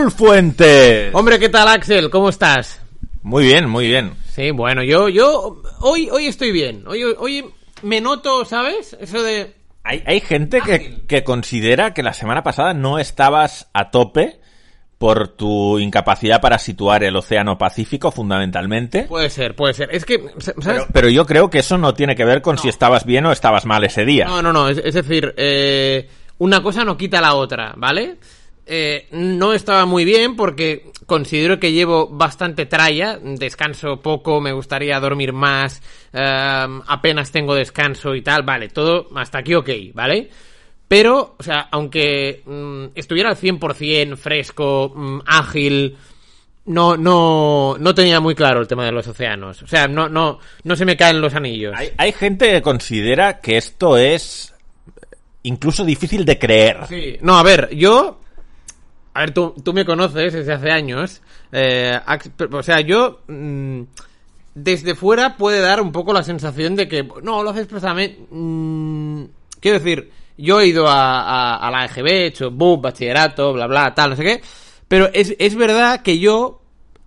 Raúl Fuentes. Hombre, ¿qué tal, Axel? ¿Cómo estás? Muy bien, muy bien. Sí, bueno, yo, yo, hoy, hoy estoy bien. Hoy, hoy me noto, ¿sabes? Eso de... Hay, hay gente que, que considera que la semana pasada no estabas a tope por tu incapacidad para situar el Océano Pacífico, fundamentalmente. Puede ser, puede ser. Es que, ¿sabes? Pero, pero yo creo que eso no tiene que ver con si estabas bien o estabas mal ese día. No, no, no. Es, es decir, eh, una cosa no quita la otra, ¿vale? Eh, no estaba muy bien porque considero que llevo bastante tralla, descanso poco, me gustaría dormir más, eh, apenas tengo descanso y tal, vale, todo hasta aquí ok, ¿vale? Pero, o sea, aunque mm, estuviera al 100% fresco, mm, ágil, no, no, no tenía muy claro el tema de los océanos. O sea, no, no, no se me caen los anillos. Hay, hay gente que considera que esto es incluso difícil de creer. Sí, no, a ver, yo a ver, tú, tú me conoces desde hace años. Eh, o sea, yo. Mmm, desde fuera puede dar un poco la sensación de que. No, lo haces expresamente. Mmm, quiero decir, yo he ido a, la EGB, he hecho BUP, bachillerato, bla, bla, tal, no sé qué. Pero es, es verdad que yo.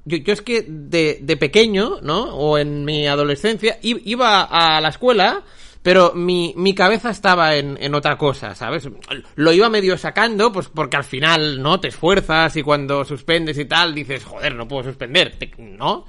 Yo, yo es que de, de pequeño, ¿no? O en mi adolescencia, iba a la escuela pero mi, mi cabeza estaba en, en, otra cosa, ¿sabes? Lo iba medio sacando, pues porque al final, ¿no? Te esfuerzas y cuando suspendes y tal, dices, joder, no puedo suspender, ¿no?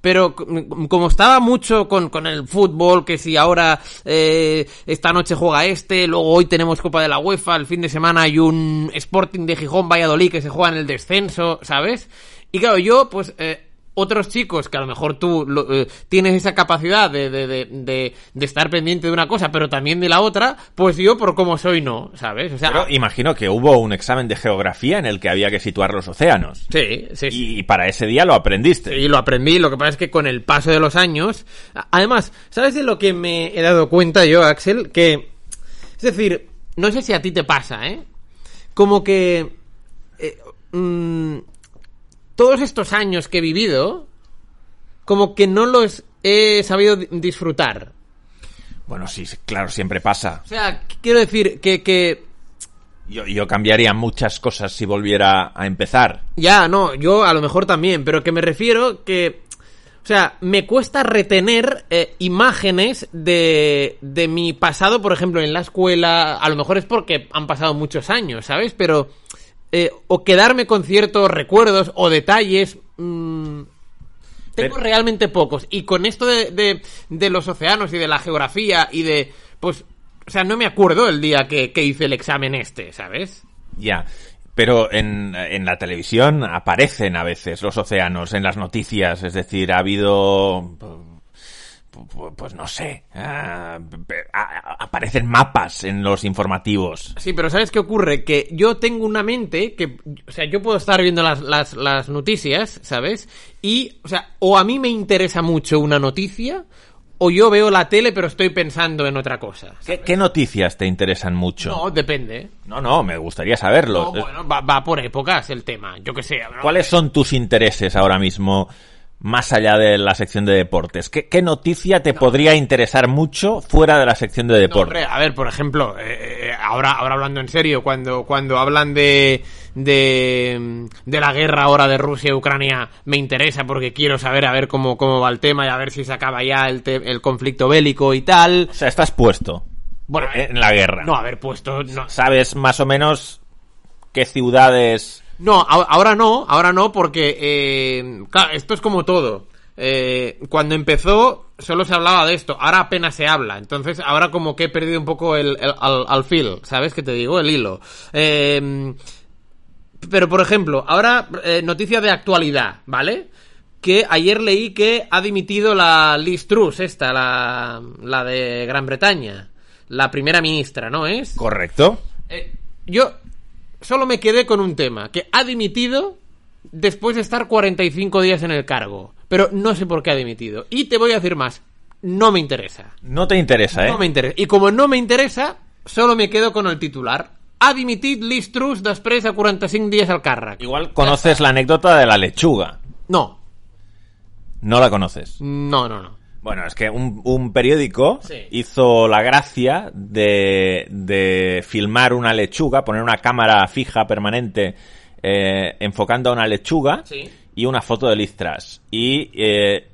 Pero como estaba mucho con, con el fútbol, que si ahora eh, esta noche juega este, luego hoy tenemos Copa de la UEFA, el fin de semana hay un Sporting de Gijón Valladolid que se juega en el descenso, ¿sabes? Y claro, yo pues... Eh, otros chicos que a lo mejor tú lo, eh, tienes esa capacidad de, de, de, de, estar pendiente de una cosa, pero también de la otra, pues yo por cómo soy no, ¿sabes? O sea, pero imagino que hubo un examen de geografía en el que había que situar los océanos. Sí, sí, sí. Y para ese día lo aprendiste. Sí, lo aprendí, lo que pasa es que con el paso de los años, además, ¿sabes de lo que me he dado cuenta yo, Axel? Que, es decir, no sé si a ti te pasa, ¿eh? Como que... Eh, mmm, todos estos años que he vivido, como que no los he sabido disfrutar. Bueno, sí, claro, siempre pasa. O sea, quiero decir que... que... Yo, yo, cambiaría muchas cosas si volviera a empezar. Ya, no, yo a lo mejor también, pero que me refiero que... O sea, me cuesta retener eh, imágenes de, de mi pasado, por ejemplo, en la escuela. A lo mejor es porque han pasado muchos años, ¿sabes? Pero eh, o quedarme con ciertos recuerdos o detalles. Mmm, tengo Pero... realmente pocos. Y con esto de, de, de, los océanos y de la geografía y de. Pues. O sea, no me acuerdo el día que, que hice el examen este, ¿sabes? Ya. Pero en, en, la televisión aparecen a veces los océanos en las noticias. Es decir, ha habido pues no sé, uh, aparecen mapas en los informativos. Sí, pero ¿sabes qué ocurre? Que yo tengo una mente que, o sea, yo puedo estar viendo las, las, las noticias, ¿sabes? Y, o sea, o a mí me interesa mucho una noticia, o yo veo la tele pero estoy pensando en otra cosa. ¿Qué, ¿Qué, noticias te interesan mucho? No, depende. No, no, me gustaría saberlo. No, bueno, va, va, por épocas el tema, yo que sé. ¿no? ¿Cuáles son tus intereses ahora mismo? Más allá de la sección de deportes? ¿Qué, qué noticia te no. podría interesar mucho fuera de la sección de deportes? No, a ver, por ejemplo, eh, ahora, ahora hablando en serio, cuando, cuando hablan de, de, de la guerra ahora de Rusia y Ucrania, me interesa porque quiero saber a ver cómo, cómo va el tema y a ver si se acaba ya el, te, el conflicto bélico y tal. O sea, estás puesto. Bueno, en la guerra. No, a ver, puesto. No. ¿Sabes más o menos qué ciudades no, ahora no, ahora no, porque eh, claro, esto es como todo. Eh, cuando empezó solo se hablaba de esto, ahora apenas se habla. Entonces ahora como que he perdido un poco el, el al, al, feel, ¿sabes qué te digo? El hilo. Eh, pero por ejemplo, ahora eh, noticia de actualidad, ¿vale? Que ayer leí que ha dimitido la Liz Truss, esta, la, la de Gran Bretaña. La primera ministra, ¿no es? Correcto. Eh, yo solo me quedé con un tema, que ha dimitido después de estar 45 días en el cargo. Pero no sé por qué ha dimitido. Y te voy a decir más, no me interesa. No te interesa, ¿eh? No me interesa. Y como no me interesa, solo me quedo con el titular. Ha dimitit Liz Truss després de 45 días al càrrec. Igual conoces la anécdota de la lechuga. No. No la conoces. No, no, no. Bueno, es que un, un periódico Sí. hizo la gracia de, de filmar una lechuga, poner una cámara fija permanente eh, enfocando a una lechuga Sí. y una foto de Liz Truss. Y eh,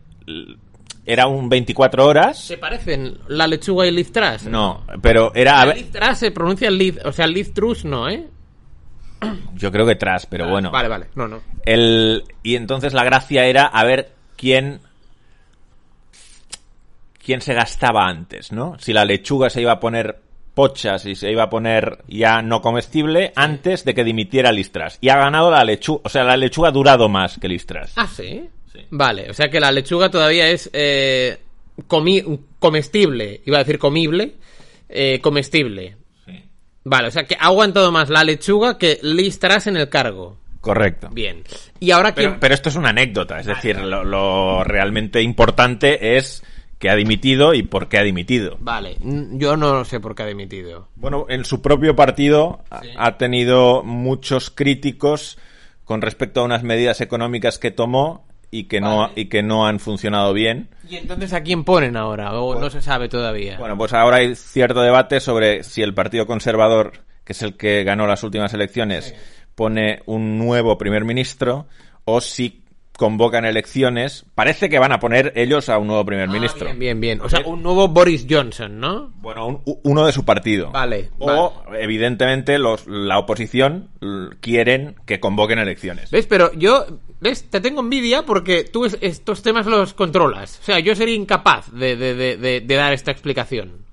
era un 24 horas. ¿Se parecen la lechuga y Liz Truss? No, pero era... a La ver- Liz Truss se pronuncia Liz, o sea, Liz Truss no, ¿eh? yo creo que Truss, pero bueno. Vale, vale, no, no. El, y entonces la gracia era a ver quién quién se gastaba antes, ¿no? Si la lechuga se iba a poner pochas y se iba a poner ya no comestible antes de que dimitiera Listras. Y ha ganado la lechuga, o sea, la lechuga ha durado más que Listras. Ah, ¿sí? Sí. Vale, o sea que la lechuga todavía es eh, comi- comestible, iba a decir comible, eh, comestible. Vale, o sea que ha aguantado más la lechuga que Liz Truss en el cargo. Correcto. Bien. Y ahora Pero, pero esto es una anécdota, es decir, lo, lo realmente importante es que ha dimitido y por qué ha dimitido. Vale, yo no sé por qué ha dimitido. Bueno, en su propio partido ha- Sí. ha tenido muchos críticos con respecto a unas medidas económicas que tomó y que no y que no han funcionado bien. ¿Y entonces a quién ponen ahora? ¿O no se sabe todavía? Bueno, pues ahora hay cierto debate sobre si el Partido Conservador, que es el que ganó las últimas elecciones, pone un nuevo primer ministro o si convocan elecciones. Parece que van a poner ellos a un nuevo primer Ah, ministro. Bien, bien, bien. O sea, un nuevo Boris Johnson, ¿no? Bueno, un- uno de su partido. Vale, O, evidentemente, los, la oposición quieren que convoquen elecciones. ¿Ves? Pero yo, ¿ves? Te tengo envidia porque tú es- estos temas los controlas. O sea, yo sería incapaz de, de- de- de- de dar esta explicación.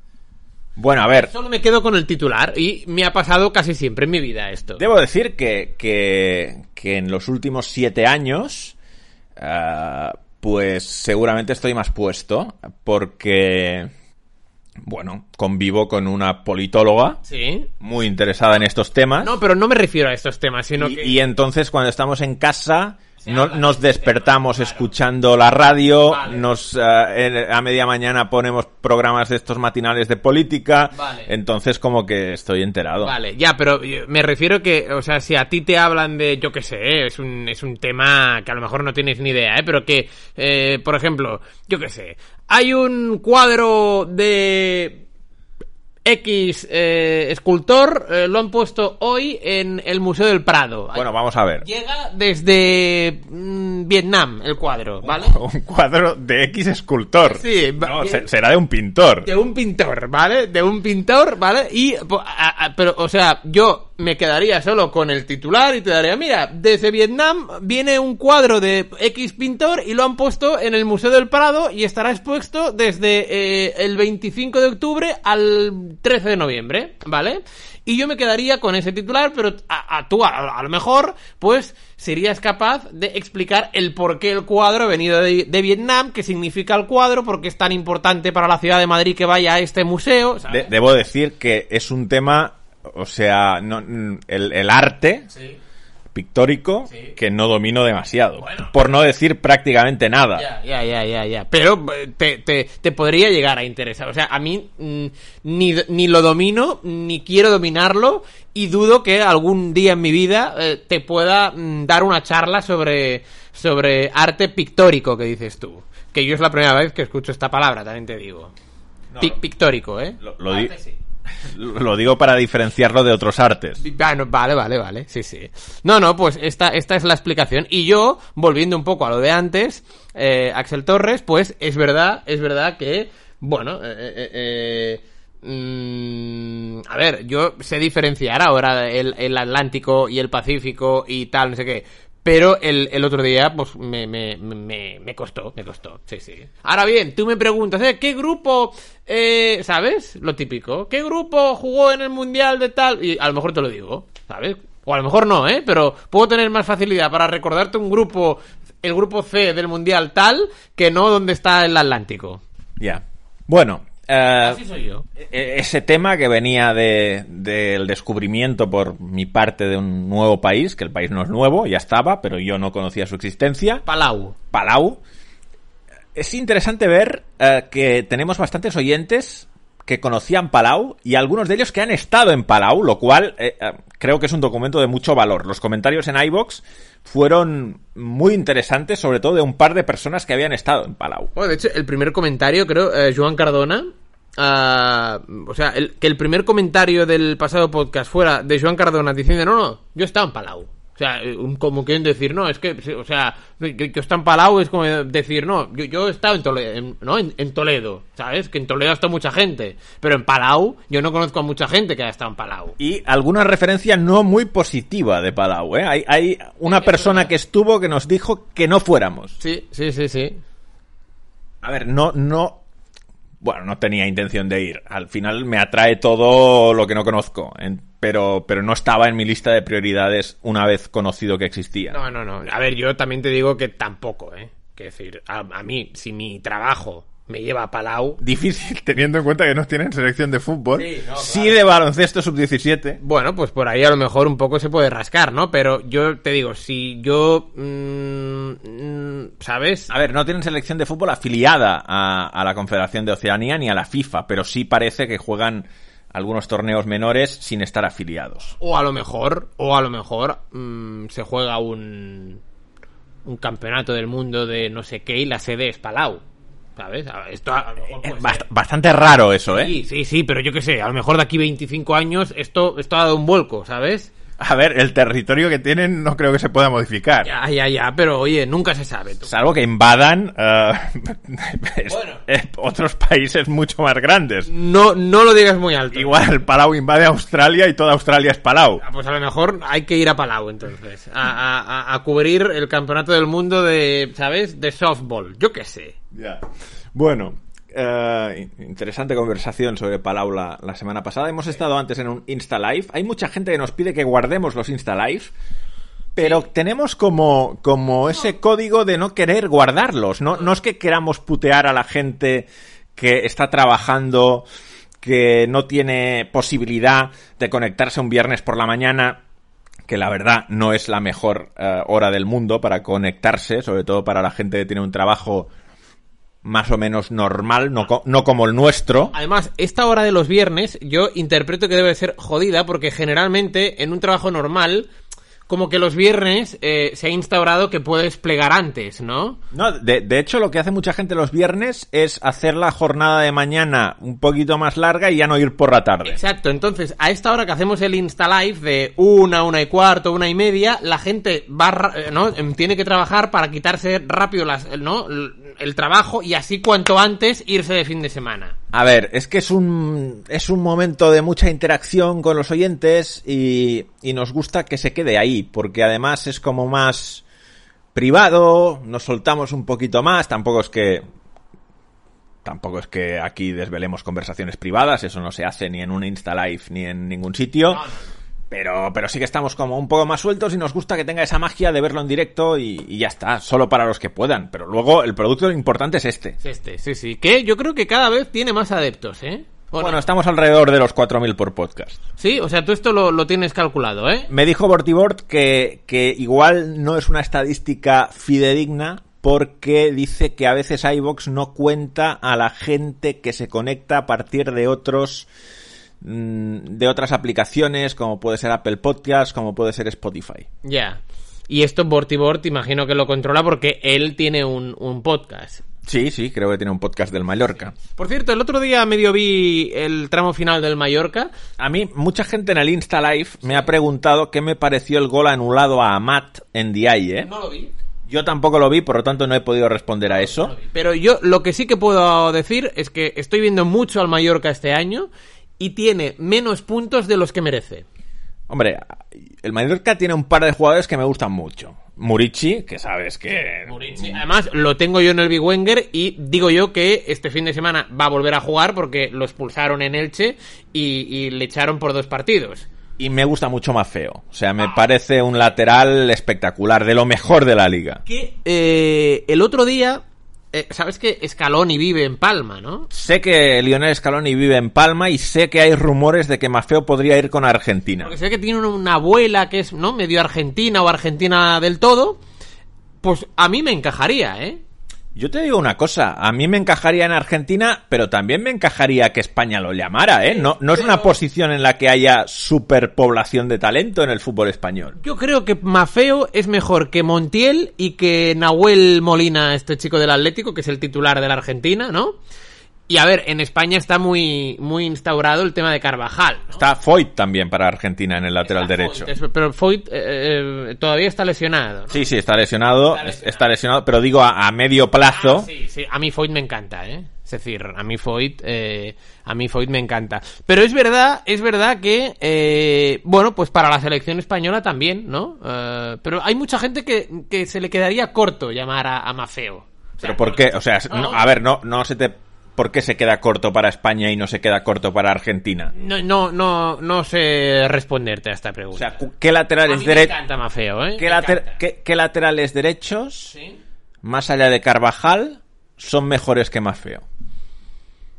Bueno, a ver, Solo me quedo con el titular y me ha pasado casi siempre en mi vida esto. debo decir que, que, que en los últimos siete años, ah, pues seguramente estoy más puesto, porque, bueno, convivo con una politóloga Sí. muy interesada en estos temas. No, pero no me refiero a estos temas, sino y, que... y entonces cuando estamos en casa no- nos despertamos escuchando la radio, Vale. nos en- a media mañana ponemos programas de estos matinales de política, Vale. entonces como que estoy enterado. Vale, ya, pero yo- me refiero que, o sea, si a ti te hablan de, yo qué sé, ¿eh? es un, es un tema que a lo mejor no tienes ni idea, ¿eh? Pero que, eh, por ejemplo, yo qué sé, hay un cuadro de X eh, escultor, eh, lo han puesto hoy en el Museo del Prado. Bueno, vamos a ver. Llega desde mm, Vietnam el cuadro, ¿vale? Un cuadro de X escultor. Sí, No, se- será de un pintor. De un pintor, ¿vale? De un pintor, ¿vale? Y, po- a- a- pero, o sea, yo me quedaría solo con el titular y te daría, mira, desde Vietnam viene un cuadro de X pintor y lo han puesto en el Museo del Prado y estará expuesto desde eh, el 25 de octubre al 13 de noviembre, ¿vale? Y yo me quedaría con ese titular, pero a, a tú, a, a lo mejor, pues, serías capaz de explicar el por qué el cuadro ha venido de, de Vietnam, qué significa el cuadro, por qué es tan importante para la ciudad de Madrid que vaya a este museo, ¿sabes? De- debo decir que es un tema, o sea, no- el, el arte Sí. Pictórico Sí. que no domino demasiado. Bueno. Por no decir prácticamente nada. Ya, ya, ya, ya, ya. Pero eh, te, te, te podría llegar a interesar. O sea, a mí mm, ni, ni lo domino, ni quiero dominarlo, y dudo que algún día en mi vida eh, te pueda mm, dar una charla sobre, sobre arte pictórico, que dices tú. Que yo es la primera vez que escucho esta palabra, también te digo. Pic- pictórico, ¿eh? Lo- lo di- Arte, sí. Lo digo para diferenciarlo de otros artes. Bueno, vale, vale, vale, sí, sí. No, no, pues esta, esta es la explicación. Y yo, volviendo un poco a lo de antes, eh, Axel Torres, pues es verdad, es verdad que, bueno, eh, eh, eh, mm, a ver, yo sé diferenciar ahora el, el Atlántico y el Pacífico y tal, no sé qué. Pero el, el otro día, pues, me, me, me, me costó, me costó, sí, sí. Ahora bien, tú me preguntas, ¿eh? ¿qué grupo, eh, ¿sabes? Lo típico. ¿Qué grupo jugó en el Mundial de tal? Y a lo mejor te lo digo, ¿sabes? O a lo mejor no, ¿eh? Pero puedo tener más facilidad para recordarte un grupo, el grupo C del Mundial tal, que no donde está el Atlántico. Ya. Bueno, eh, Así soy yo. e- ese tema que venía de- del descubrimiento por mi parte de un nuevo país, que el país no es nuevo, ya estaba, pero yo no conocía su existencia, Palau. Palau. Es interesante ver eh, que tenemos bastantes oyentes que conocían Palau y algunos de ellos que han estado en Palau, lo cual eh, eh, creo que es un documento de mucho valor. Los comentarios en iBox fueron muy interesantes, sobre todo de un par de personas que habían estado en Palau. Bueno, de hecho, el primer comentario, creo, eh, Joan Cardona. ah, o sea, el- que el primer comentario del pasado podcast fuera de Joan Cardona diciendo, no, no, yo estaba en Palau. O sea, eh, como quieren decir, no, es que, o sea, yo, yo está en Palau es como decir, no, yo, yo he estado en Toledo, en- ¿no? En, en Toledo, ¿sabes? Que en Toledo ha estado mucha gente, pero en Palau yo no conozco a mucha gente que haya estado en Palau. Y alguna referencia no muy positiva de Palau, ¿eh? Hay, hay una persona que estuvo que nos dijo que no fuéramos. Sí, sí, sí, sí. A ver, no, no. Bueno, no tenía intención de ir. Al final me atrae todo lo que no conozco. pero, pero no estaba en mi lista de prioridades una vez conocido que existía. No, no, no. A ver, yo también te digo que tampoco, ¿eh? Quiero decir, a, a mí, si mi trabajo me lleva a Palau, Difícil teniendo en cuenta que no tienen selección de fútbol. Sí, no, Sí claro. de baloncesto sub-17. Bueno, pues por ahí a lo mejor un poco se puede rascar, ¿no? Pero yo te digo, si yo... mm, mm, ¿Sabes? A ver, no tienen selección de fútbol afiliada a, a la Confederación de Oceanía ni a la FIFA, pero sí parece que juegan algunos torneos menores sin estar afiliados. O a lo mejor, o a lo mejor mm, se juega un, un campeonato del mundo de no sé qué y la sede es Palau. ¿Sabes? Esto a lo mejor puede Bast- ser. bastante raro eso, ¿eh? Sí, sí, sí, pero yo qué sé, a lo mejor de aquí 25 años esto, esto ha dado un vuelco, ¿sabes? A ver, el territorio que tienen no creo que se pueda modificar. Ya, ya, ya, pero oye, nunca se sabe. tú. Salvo que invadan eh, es- Bueno. eh, otros países mucho más grandes. No, no lo digas muy alto. Igual Palau invade Australia y toda Australia es Palau. Ah, Pues a lo mejor hay que ir a Palau entonces, a, a- a- a cubrir el campeonato del mundo de, ¿sabes? De softball, yo qué sé. Bueno, eh, interesante conversación sobre Palau la, la semana pasada. Hemos estado antes en un Insta Live. Hay mucha gente que nos pide que guardemos los Insta Live. Pero tenemos como, como ese código de no querer guardarlos. No, no es que queramos putear a la gente que está trabajando, que no tiene posibilidad de conectarse un viernes por la mañana, que la verdad no es la mejor eh, hora del mundo para conectarse, sobre todo para la gente que tiene un trabajo más o menos normal, no, co- no como el nuestro. Además, esta hora de los viernes yo interpreto que debe ser jodida porque generalmente en un trabajo normal, como que los viernes eh, se ha instaurado que puedes plegar antes, ¿no? No, de, de hecho lo que hace mucha gente los viernes es hacer la jornada de mañana un poquito más larga y ya no ir por la tarde. Exacto, entonces a esta hora que hacemos el Insta Live de una, una y cuarto, una y media, la gente va, eh, ¿no? Em, Tiene que trabajar para quitarse rápido las, ¿no? el trabajo y así cuanto antes irse de fin de semana. A ver, es que es un, es un momento de mucha interacción con los oyentes y, y nos gusta que se quede ahí, porque además es como más privado, nos soltamos un poquito más, tampoco es que tampoco es que aquí desvelemos conversaciones privadas, eso no se hace ni en un Insta Live ni en ningún sitio. Pero, pero sí que estamos como un poco más sueltos y nos gusta que tenga esa magia de verlo en directo y, y ya está, solo para los que puedan. Pero luego el producto importante es este. Es este, sí, sí. Que yo creo que cada vez tiene más adeptos, ¿eh? Bueno, estamos alrededor de los 4.000 por podcast. Sí, o sea, tú esto lo, lo tienes calculado, ¿eh? Me dijo Bortibort que, que igual no es una estadística fidedigna porque dice que a veces iVox no cuenta a la gente que se conecta a partir de otros mm, de otras aplicaciones como puede ser Apple Podcast, como puede ser Spotify. Ya. Y esto Bortibort imagino que lo controla porque él tiene un, un podcast. Sí, sí, creo que tiene un podcast del Mallorca. Por cierto, el otro día medio vi el tramo final del Mallorca. A mí, mucha gente en el Insta Live me ha preguntado qué me pareció el gol anulado a Amat en DI, ¿eh? No lo vi. Yo tampoco lo vi, por lo tanto no he podido responder a eso. Pero yo lo que sí que puedo decir es que estoy viendo mucho al Mallorca este año y tiene menos puntos de los que merece. Hombre, el Mallorca tiene un par de jugadores que me gustan mucho. Murici, que sabes que... Además, lo tengo yo en el Big Wenger y digo yo que este fin de semana va a volver a jugar porque lo expulsaron en Elche y, y le echaron por dos partidos. Y me gusta mucho más feo. O sea, me parece un lateral espectacular, de lo mejor de la liga. Que eh, el otro día, eh, sabes que Scaloni vive en Palma, ¿no? Sé que Lionel Scaloni vive en Palma y sé que hay rumores de que Mafeo podría ir con Argentina. Porque sé que tiene una abuela que es, ¿no? Medio argentina o argentina del todo. Pues a mí me encajaría, ¿eh? Yo te digo una cosa, a mí me encajaría en Argentina, pero también me encajaría que España lo llamara, ¿eh? No, no es una posición en la que haya superpoblación de talento en el fútbol español. Yo creo que Mafeo es mejor que Montiel y que Nahuel Molina, este chico del Atlético, que es el titular de la Argentina, ¿no? Y a ver, en España está muy, muy instaurado el tema de Carvajal. ¿no? Está Foyt también para Argentina en el lateral Está derecho. Foyt, es- pero Foyt eh, eh, todavía está lesionado. ¿no? Sí, sí, está lesionado, Está lesionado. está lesionado, pero digo a, a medio plazo. Ah, sí, sí, a mí Foyt me encanta, ¿eh? Es decir, a mí Foyt, eh, a mí Foyt me encanta. Pero es verdad, es verdad que, eh, bueno, pues para la selección española también, ¿no? Eh, pero hay mucha gente que, que se le quedaría corto llamar a, a Mafeo. O sea, Pero ¿por qué? O sea, no, a ver, no, no se te... ¿Por qué se queda corto para España y no se queda corto para Argentina? No, no, no, no sé responderte a esta O pregunta. sea, cu- ¿qué laterales derechos... ¿eh? ¿Qué, later- qué- qué laterales derechos, Sí. más allá de Carvajal, son mejores que Mafeo?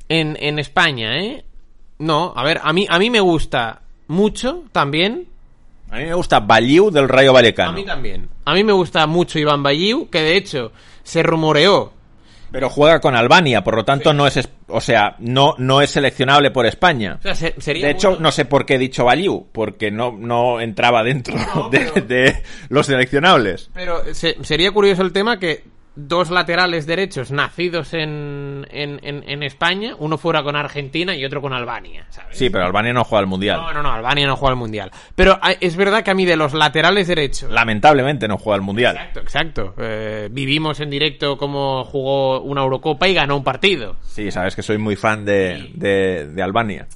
En, en España, ¿eh? No, a ver, a mí, a mí me gusta mucho también A mí me gusta Baliu del Rayo Vallecano. A mí también. A mí me gusta mucho Iván Balliu, que de hecho se rumoreó. Pero juega con Albania, por lo tanto no es, o sea, no, no es seleccionable por España. O sea, se- sería De hecho, bueno- no sé por qué he dicho Baliu, porque no, no entraba dentro No, de, pero- de los seleccionables. Pero se- sería curioso el tema que dos laterales derechos nacidos en, en, en, en España, uno fuera con Argentina y otro con Albania, ¿sabes? Sí, pero Albania no juega al Mundial. No, no, no, Albania no juega al Mundial. Pero ah, es verdad que a mí de los laterales derechos... Lamentablemente no juega al Mundial. Exacto, exacto. Eh, vivimos en directo cómo jugó una Eurocopa y ganó un partido. Sí, sabes que soy muy fan de, de, de Albania.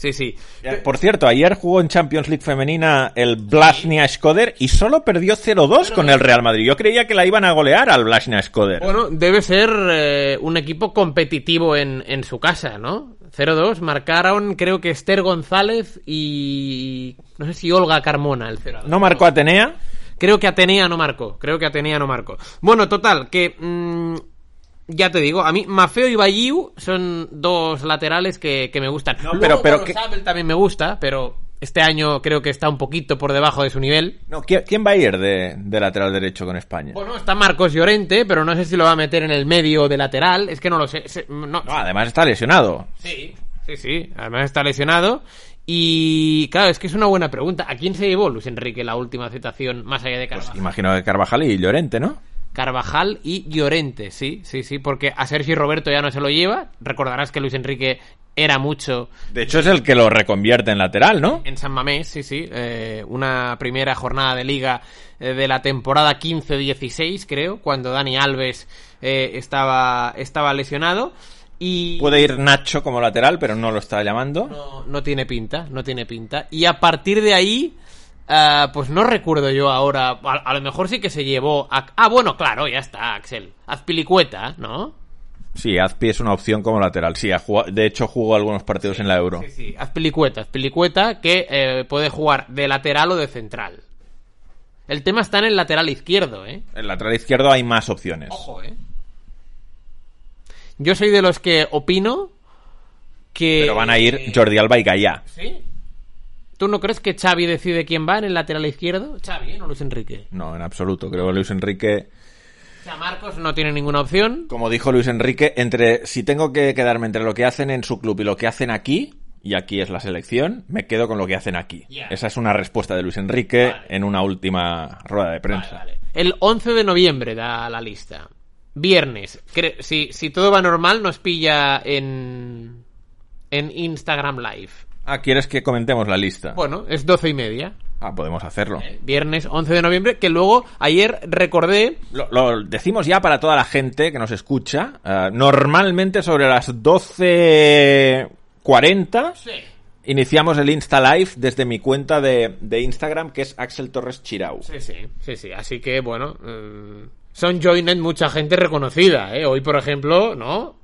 Sí, sí. Por cierto, ayer jugó en Champions League femenina el Blasnia Skoder y solo perdió 0-2 con el Real Madrid. Yo creía que la iban a golear al Blasnia Skoder. Bueno, debe ser eh, un equipo competitivo en, en su casa, ¿no? 0-2, marcaron creo que Esther González y no sé si Olga Carmona el 0 ¿No marcó Atenea? Creo que Atenea no marcó, creo que Atenea no marcó. Bueno, total, que mm, ya te digo, a mí Mafeo y Balliu son dos laterales que, que me gustan. No, Luego, pero- pero que- también me gusta, pero este año creo que está un poquito por debajo de su nivel. No, ¿quién, quién va a ir de, de lateral derecho con España? Bueno, está Marcos Llorente, pero no sé si lo va a meter en el medio de lateral, es que no lo sé. se- no, No, además está lesionado. Sí, sí, sí. Además está lesionado. Y claro, es que es una buena pregunta. ¿A quién se llevó Luis Enrique la última citación más allá de Carvajal? Imagino que Carvajal y Llorente, ¿no? Carvajal y Llorente, sí, sí, sí, porque a Sergi Roberto ya no se lo lleva. Recordarás que Luis Enrique era mucho De hecho es el que lo reconvierte en lateral, ¿no? en San Mamés, sí, sí. eh, una primera jornada de liga eh, de la temporada 15-16, creo, cuando Dani Alves eh, estaba, estaba lesionado. Y Puede ir Nacho como lateral, pero no lo está llamando. no, no tiene pinta, no tiene pinta. Y a partir de ahí, ah, pues no recuerdo yo ahora. A, a lo mejor sí que se llevó. A, ah, bueno, claro, ya está, Axel. Azpilicueta, ¿no? Sí, Azpi es una opción como lateral. Sí, ha jugado- de hecho jugó algunos partidos en la Euro. Sí, sí, Azpilicueta. Azpilicueta que eh, puede jugar de lateral o de central. El tema está en el lateral izquierdo, ¿eh? En lateral izquierdo hay más opciones. Ojo, ¿eh? Yo soy de los que opino que... Pero van a ir Jordi Alba y Gallá. ¿Sí? ¿Tú no crees que Xavi decide quién va en el lateral izquierdo? Xavi, ¿eh? No Luis Enrique. No, en absoluto. Creo que Luis Enrique, O sea, Marcos no tiene ninguna opción. como dijo Luis Enrique, entre si tengo que quedarme entre lo que hacen en su club y lo que hacen aquí, y aquí es la selección, me quedo con lo que hacen aquí. Esa es una respuesta de Luis Enrique Vale. en una última rueda de prensa. Vale, vale. El 11 de noviembre da la lista. Viernes. Si, si todo va normal, nos pilla en, en Instagram Live. Ah, ¿quieres que comentemos la lista? Bueno, es 12 y media. Ah, podemos hacerlo. Viernes 11 de noviembre, que luego ayer recordé... Lo, lo decimos ya para toda la gente que nos escucha. eh, normalmente sobre las 12.40 Sí. iniciamos el Insta Live desde mi cuenta de, de Instagram, que es Axel Torres Chirau. Sí, sí, sí, sí. Así que, bueno, eh, son Joinet mucha gente reconocida, ¿eh? Hoy, por ejemplo, ¿no?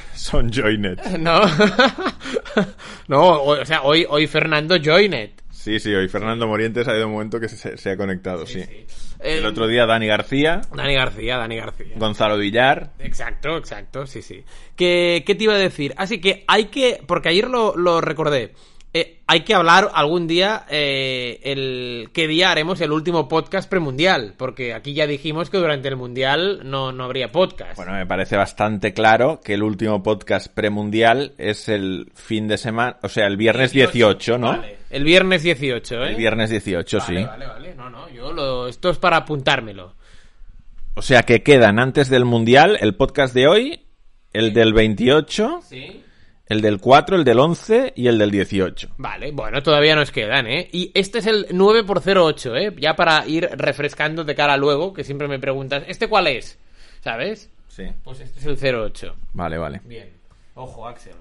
Son Joinet. No. no, o, o sea, hoy, hoy Fernando Joinet. Sí, sí, hoy Fernando Morientes ha habido un momento que se, se ha conectado, sí. Eh, El otro día Dani García, Dani García, Dani García. Gonzalo Villar. Exacto, exacto, sí, sí. ¿Qué, qué te iba a decir? Así que hay que, porque ayer lo, lo recordé, eh, hay que hablar algún día eh, el qué día haremos el último podcast premundial, porque aquí ya dijimos que durante el mundial no, no habría podcast. Bueno, me parece bastante claro que el último podcast premundial es el fin de semana, o sea, el viernes 18, ¿no? Vale, El viernes 18, ¿eh? El viernes 18, Vale, sí. vale, vale. No, no, yo lo... Esto es para apuntármelo. O sea que quedan antes del Mundial el podcast de hoy el del 28, Sí. El del 4, el del 11 y el del 18. Vale, bueno, todavía nos quedan, ¿eh? Y este es el 9x08, ¿eh? Ya para ir refrescando de cara a luego, que siempre me preguntas, ¿este cuál es? ¿Sabes? Sí. Pues este es el 08. Vale, vale. Bien. Ojo, Axel.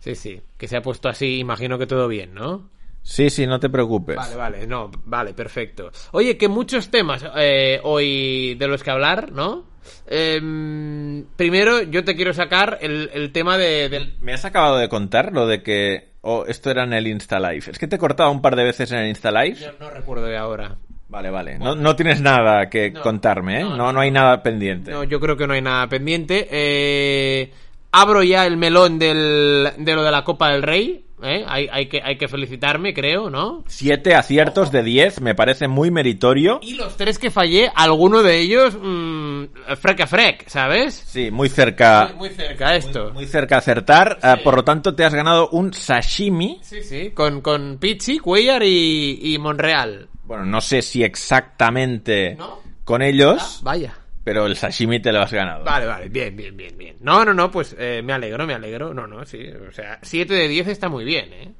Sí, sí. Que se ha puesto así, imagino que todo bien, ¿no? Sí, sí, no te preocupes. Vale, vale, no, vale, perfecto. Oye, que muchos temas eh, hoy de los que hablar, ¿no? Em, primero, yo te quiero sacar el, el tema de, del... Me has acabado de contar lo de que oh, esto era en el Insta Live. Es que te he cortado un par de veces en el Insta Live. Yo no recuerdo de ahora. Vale, vale. No, no tienes nada que No. contarme, ¿eh? No, No, no. no, hay nada pendiente. No, yo creo que no hay nada pendiente. Eh, abro ya el melón del, de lo de la Copa del Rey. ¿eh? Hay, hay, que, hay que felicitarme, creo, ¿no? Siete aciertos de 10 me parece muy meritorio. Y los tres que fallé, alguno de ellos, mmm, frec a frec, ¿sabes? Sí, muy cerca. Muy, muy cerca esto. Muy cerca a acertar. eh, por lo tanto, te has ganado un sashimi. Sí, sí, con, con Pizzi, Cuellar y, y Monreal. Bueno, no sé si exactamente ¿No? con ellos, Vaya. Pero el sashimi te lo has ganado. Vale, vale, bien, bien, bien, bien. No, no, no, pues eh, me alegro, me alegro. No, no, sí. O sea, 7 de 10 está muy bien, ¿eh?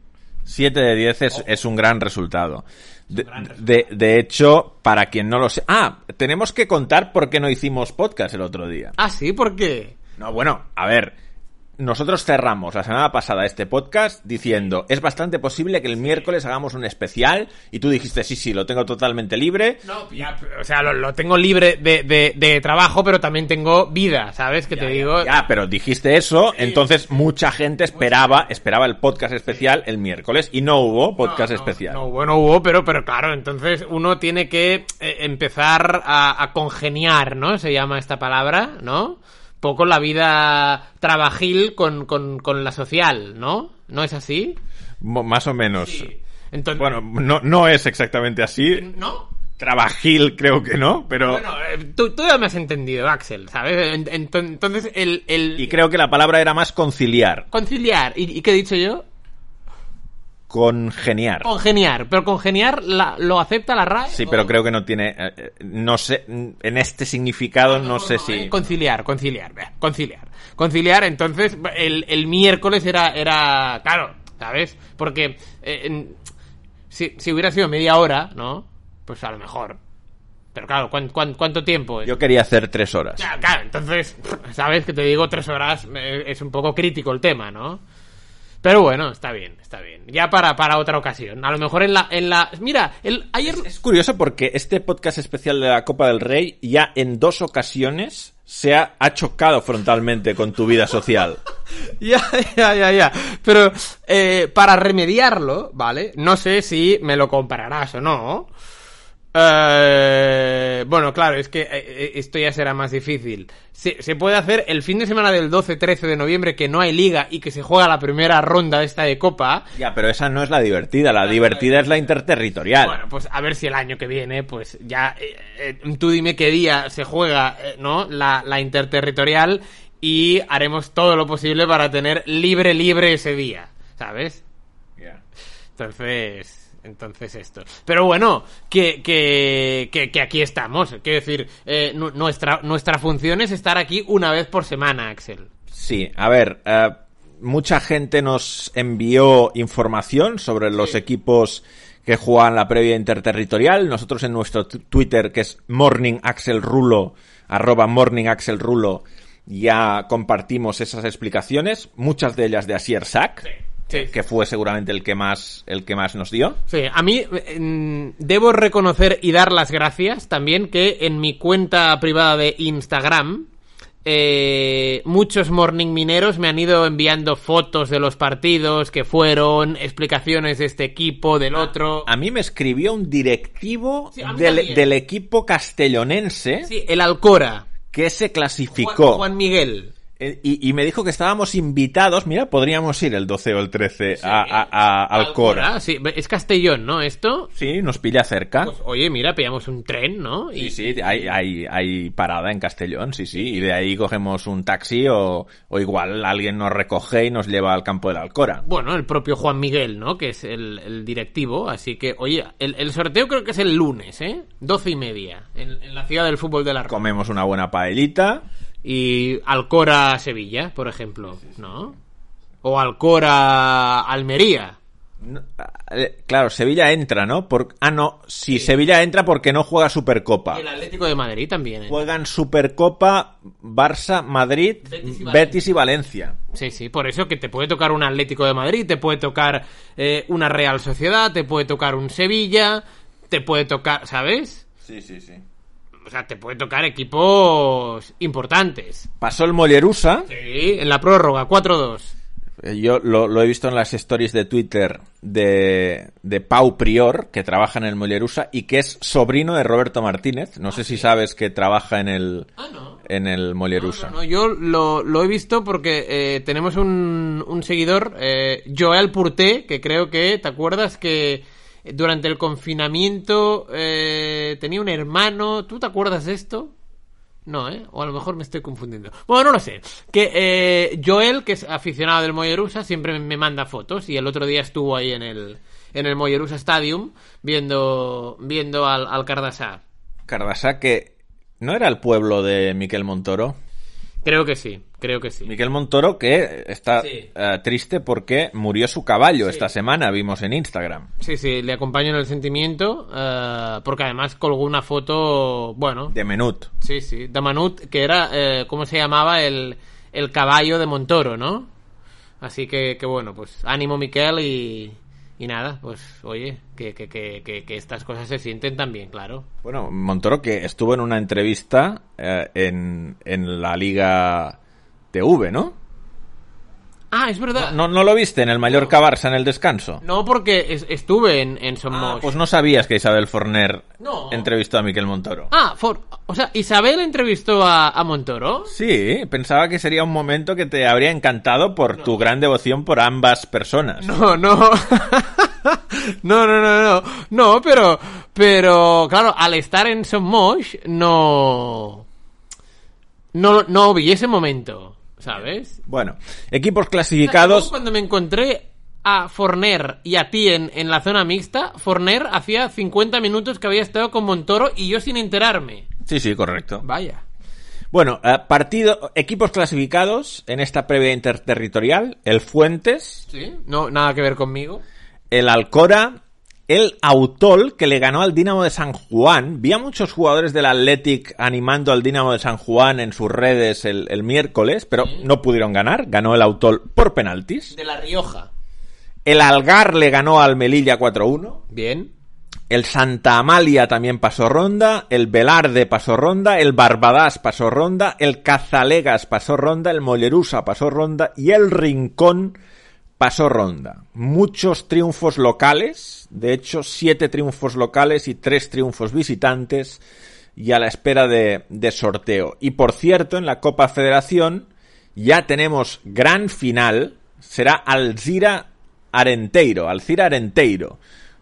7 de 10 es, es un gran resultado. De, gran resultado. de- de hecho, para quien no lo sé... Ah, tenemos que contar por qué no hicimos podcast el otro día. Ah, sí, ¿por qué? No, bueno, a ver. Nosotros cerramos la semana pasada este podcast diciendo, es bastante posible que el miércoles hagamos un especial y tú dijiste, sí, sí, lo tengo totalmente libre. No, ya, o sea, lo, lo tengo libre de, de, de trabajo, pero también tengo vida, ¿sabes? Que te digo. Ya, pero dijiste eso, entonces mucha gente esperaba, esperaba el podcast especial el miércoles y no hubo podcast No, no, especial. No hubo, no hubo, pero, pero claro, entonces uno tiene que eh, empezar a, a congeniar, ¿no? Se llama esta palabra, ¿no? Poco la vida trabajil con, con, con la social, ¿no? ¿No es así? Más o menos. Entonces, Bueno, no, no es exactamente así. ¿no? Trabajil creo que no, pero... Bueno, eh, tú, tú ya me has entendido, Axel, ¿sabes? En- en- Entonces, el, el Y creo que la palabra era más conciliar. conciliar, ¿y, y qué he dicho yo? Congeniar. Congeniar, pero congeniar la- lo acepta la RAE. Sí, ¿O- pero creo que no tiene... eh, eh, no sé, en este significado no, sé si... eh, Conciliar, conciliar, vea, conciliar. Conciliar, entonces, el, el miércoles era, era, claro, ¿sabes? Porque eh, si, si hubiera sido media hora, ¿no? Pues a lo mejor. Pero claro, ¿cuán- cuán- cuánto tiempo es? Yo quería hacer tres horas. Ya, claro, entonces, ¿sabes? Que te digo tres horas, es un poco crítico el tema, ¿no? Pero bueno, está bien, está bien. Ya para, para otra ocasión. A lo mejor en la... En la mira, el, ayer... Es curioso porque este podcast especial de la Copa del Rey ya en dos ocasiones se ha, ha chocado frontalmente con tu vida social. Ya, ya, ya, ya. Pero eh, para remediarlo, ¿vale? No sé si me lo compararás o no. Eh, bueno, claro, es que eh, eh, esto ya será más difícil. Se, se puede hacer el fin de semana del 12-13 de noviembre que no hay liga y que se juega la primera ronda de esta de Copa. Ya, pero esa no es la divertida. La divertida es la interterritorial. Bueno, pues a ver si el año que viene, pues ya, eh, eh, tú dime qué día se juega, ¿no? La, la interterritorial y haremos todo lo posible para tener libre, libre ese día, ¿sabes? Ya. Entonces, entonces esto. Pero bueno, que, que, que, que aquí estamos. Quiero decir, eh, nu- nuestra, nuestra función es estar aquí una vez por semana, Axel. Sí, a ver, eh, mucha gente nos envió información sobre los equipos que juegan la previa interterritorial. Nosotros en nuestro Twitter, que es morningaxelrulo, arroba morningaxelrulo, ya compartimos esas explicaciones, muchas de ellas de Asier Sack, Sí. Que fue seguramente el que más, el que más nos dio. Sí, a mí debo reconocer y dar las gracias también que en mi cuenta privada de Instagram eh, muchos morning mineros me han ido enviando fotos de los partidos que fueron, explicaciones de este equipo, del otro. A mí me escribió un directivo Sí, del, equipo castellonense Sí, el Alcora. que se Juan, clasificó. Juan Miguel. Eh, Y, y me dijo que estábamos invitados, mira, podríamos ir el 12 o el 13 a, a, a Alcora. Sí, es Castellón, ¿no? Esto. Sí, nos pilla cerca. Pues oye, mira, pillamos un tren, ¿no? sí, sí, hay, hay, hay parada en Castellón, sí, sí. Y de ahí cogemos un taxi o, o igual alguien nos recoge y nos lleva al campo de la Alcora. Bueno, el propio Juan Miguel, ¿no? Que es el, el directivo. Así que, oye, el, el sorteo creo que es el lunes, ¿eh? Doce y media. En, en la ciudad del fútbol de la. Comemos una buena paellita y Alcora-Sevilla, por ejemplo, ¿no? O Alcora-Almería. No, eh, claro, Sevilla entra, ¿no? Por... Ah, no, sí, Sevilla entra porque no juega Supercopa. Y el Atlético de Madrid también. ¿eh? Juegan Supercopa, Barça, Madrid, Betis y Betis y Valencia. Sí, sí, por eso que te puede tocar un Atlético de Madrid, te puede tocar eh, una Real Sociedad, te puede tocar un Sevilla, te puede tocar, ¿sabes? Sí, sí, sí. O sea, te puede tocar equipos importantes. Pasó el Mollerusa. Sí, en la prórroga, 4-2. Eh, Yo lo, lo he visto en las stories de Twitter de, de Pau Prior, que trabaja en el Mollerusa y que es sobrino de Roberto Martínez. No sé si sabes que trabaja en el, Ah, no. en el Mollerusa. No, yo lo, lo he visto porque eh, tenemos un, un seguidor, eh, Joel Purté, que creo que, ¿te acuerdas que durante el confinamiento eh, tenía un hermano? ¿Tú te acuerdas de esto? No, ¿eh? O a lo mejor me estoy confundiendo. Bueno, no lo sé. Que eh, Joel, que es aficionado del Mollerusa, siempre me manda fotos y el otro día estuvo ahí en el, en el Mollerusa Stadium viendo, viendo al, al Cardasá. Cardasá, que no era el pueblo de Miquel Montoro. Creo que sí, creo que sí. Miquel Montoro que está Sí. eh, triste porque murió su caballo Sí. esta semana, vimos en Instagram. Sí, sí, le acompaño en el sentimiento, eh, porque además colgó una foto, bueno, De Menut. sí, sí, de Manut, que era, eh, ¿cómo se llamaba? El, el caballo de Montoro, ¿no? Así que, que bueno, pues ánimo Miquel y, y nada, pues oye, que, que, que, que, que estas cosas se sienten también, claro. Bueno, Montoro que estuvo en una entrevista eh, en, en la Liga TV, ¿no? Ah, es verdad. ¿No, no lo viste en el Mallorca Barça en el descanso? No, porque es- estuve en, en Ah, Somos. pues no sabías que Isabel Forner No. entrevistó a Miquel Montoro. Ah, for- o sea, Isabel entrevistó a, a Montoro. Sí, pensaba que sería un momento que te habría encantado por tu gran devoción por ambas personas. No, no. no, no, no, no. No, pero, pero, claro, al estar en Somos, no. No, no vi ese momento, ¿sabes? Bueno, equipos Luego, clasificados. Cuando me encontré a Forner y a ti en, en la zona mixta, Forner hacía 50 minutos que había estado con Montoro y yo sin enterarme. Sí, sí, correcto. Vaya. Bueno, eh, partido, equipos clasificados en esta previa interterritorial: el Fuentes, ¿Sí? No, nada que ver conmigo. el Alcora, el Autol, que le ganó al Dinamo de San Juan. Vi a muchos jugadores del Athletic animando al Dinamo de San Juan en sus redes el, el miércoles, pero no pudieron ganar. Ganó el Autol por penaltis. De La Rioja. El Algar le ganó al Melilla 4-1. Bien. El Santa Amalia también pasó ronda, el Velarde pasó ronda, el Barbadas pasó ronda, el Cazalegas pasó ronda, el Mollerusa pasó ronda y el Rincón pasó ronda. Muchos triunfos locales, de hecho siete triunfos locales y tres triunfos visitantes y a la espera de, de sorteo. Y por cierto, en la Copa Federación ya tenemos gran final, será Alzira Arenteiro, Alcira Arenteiro.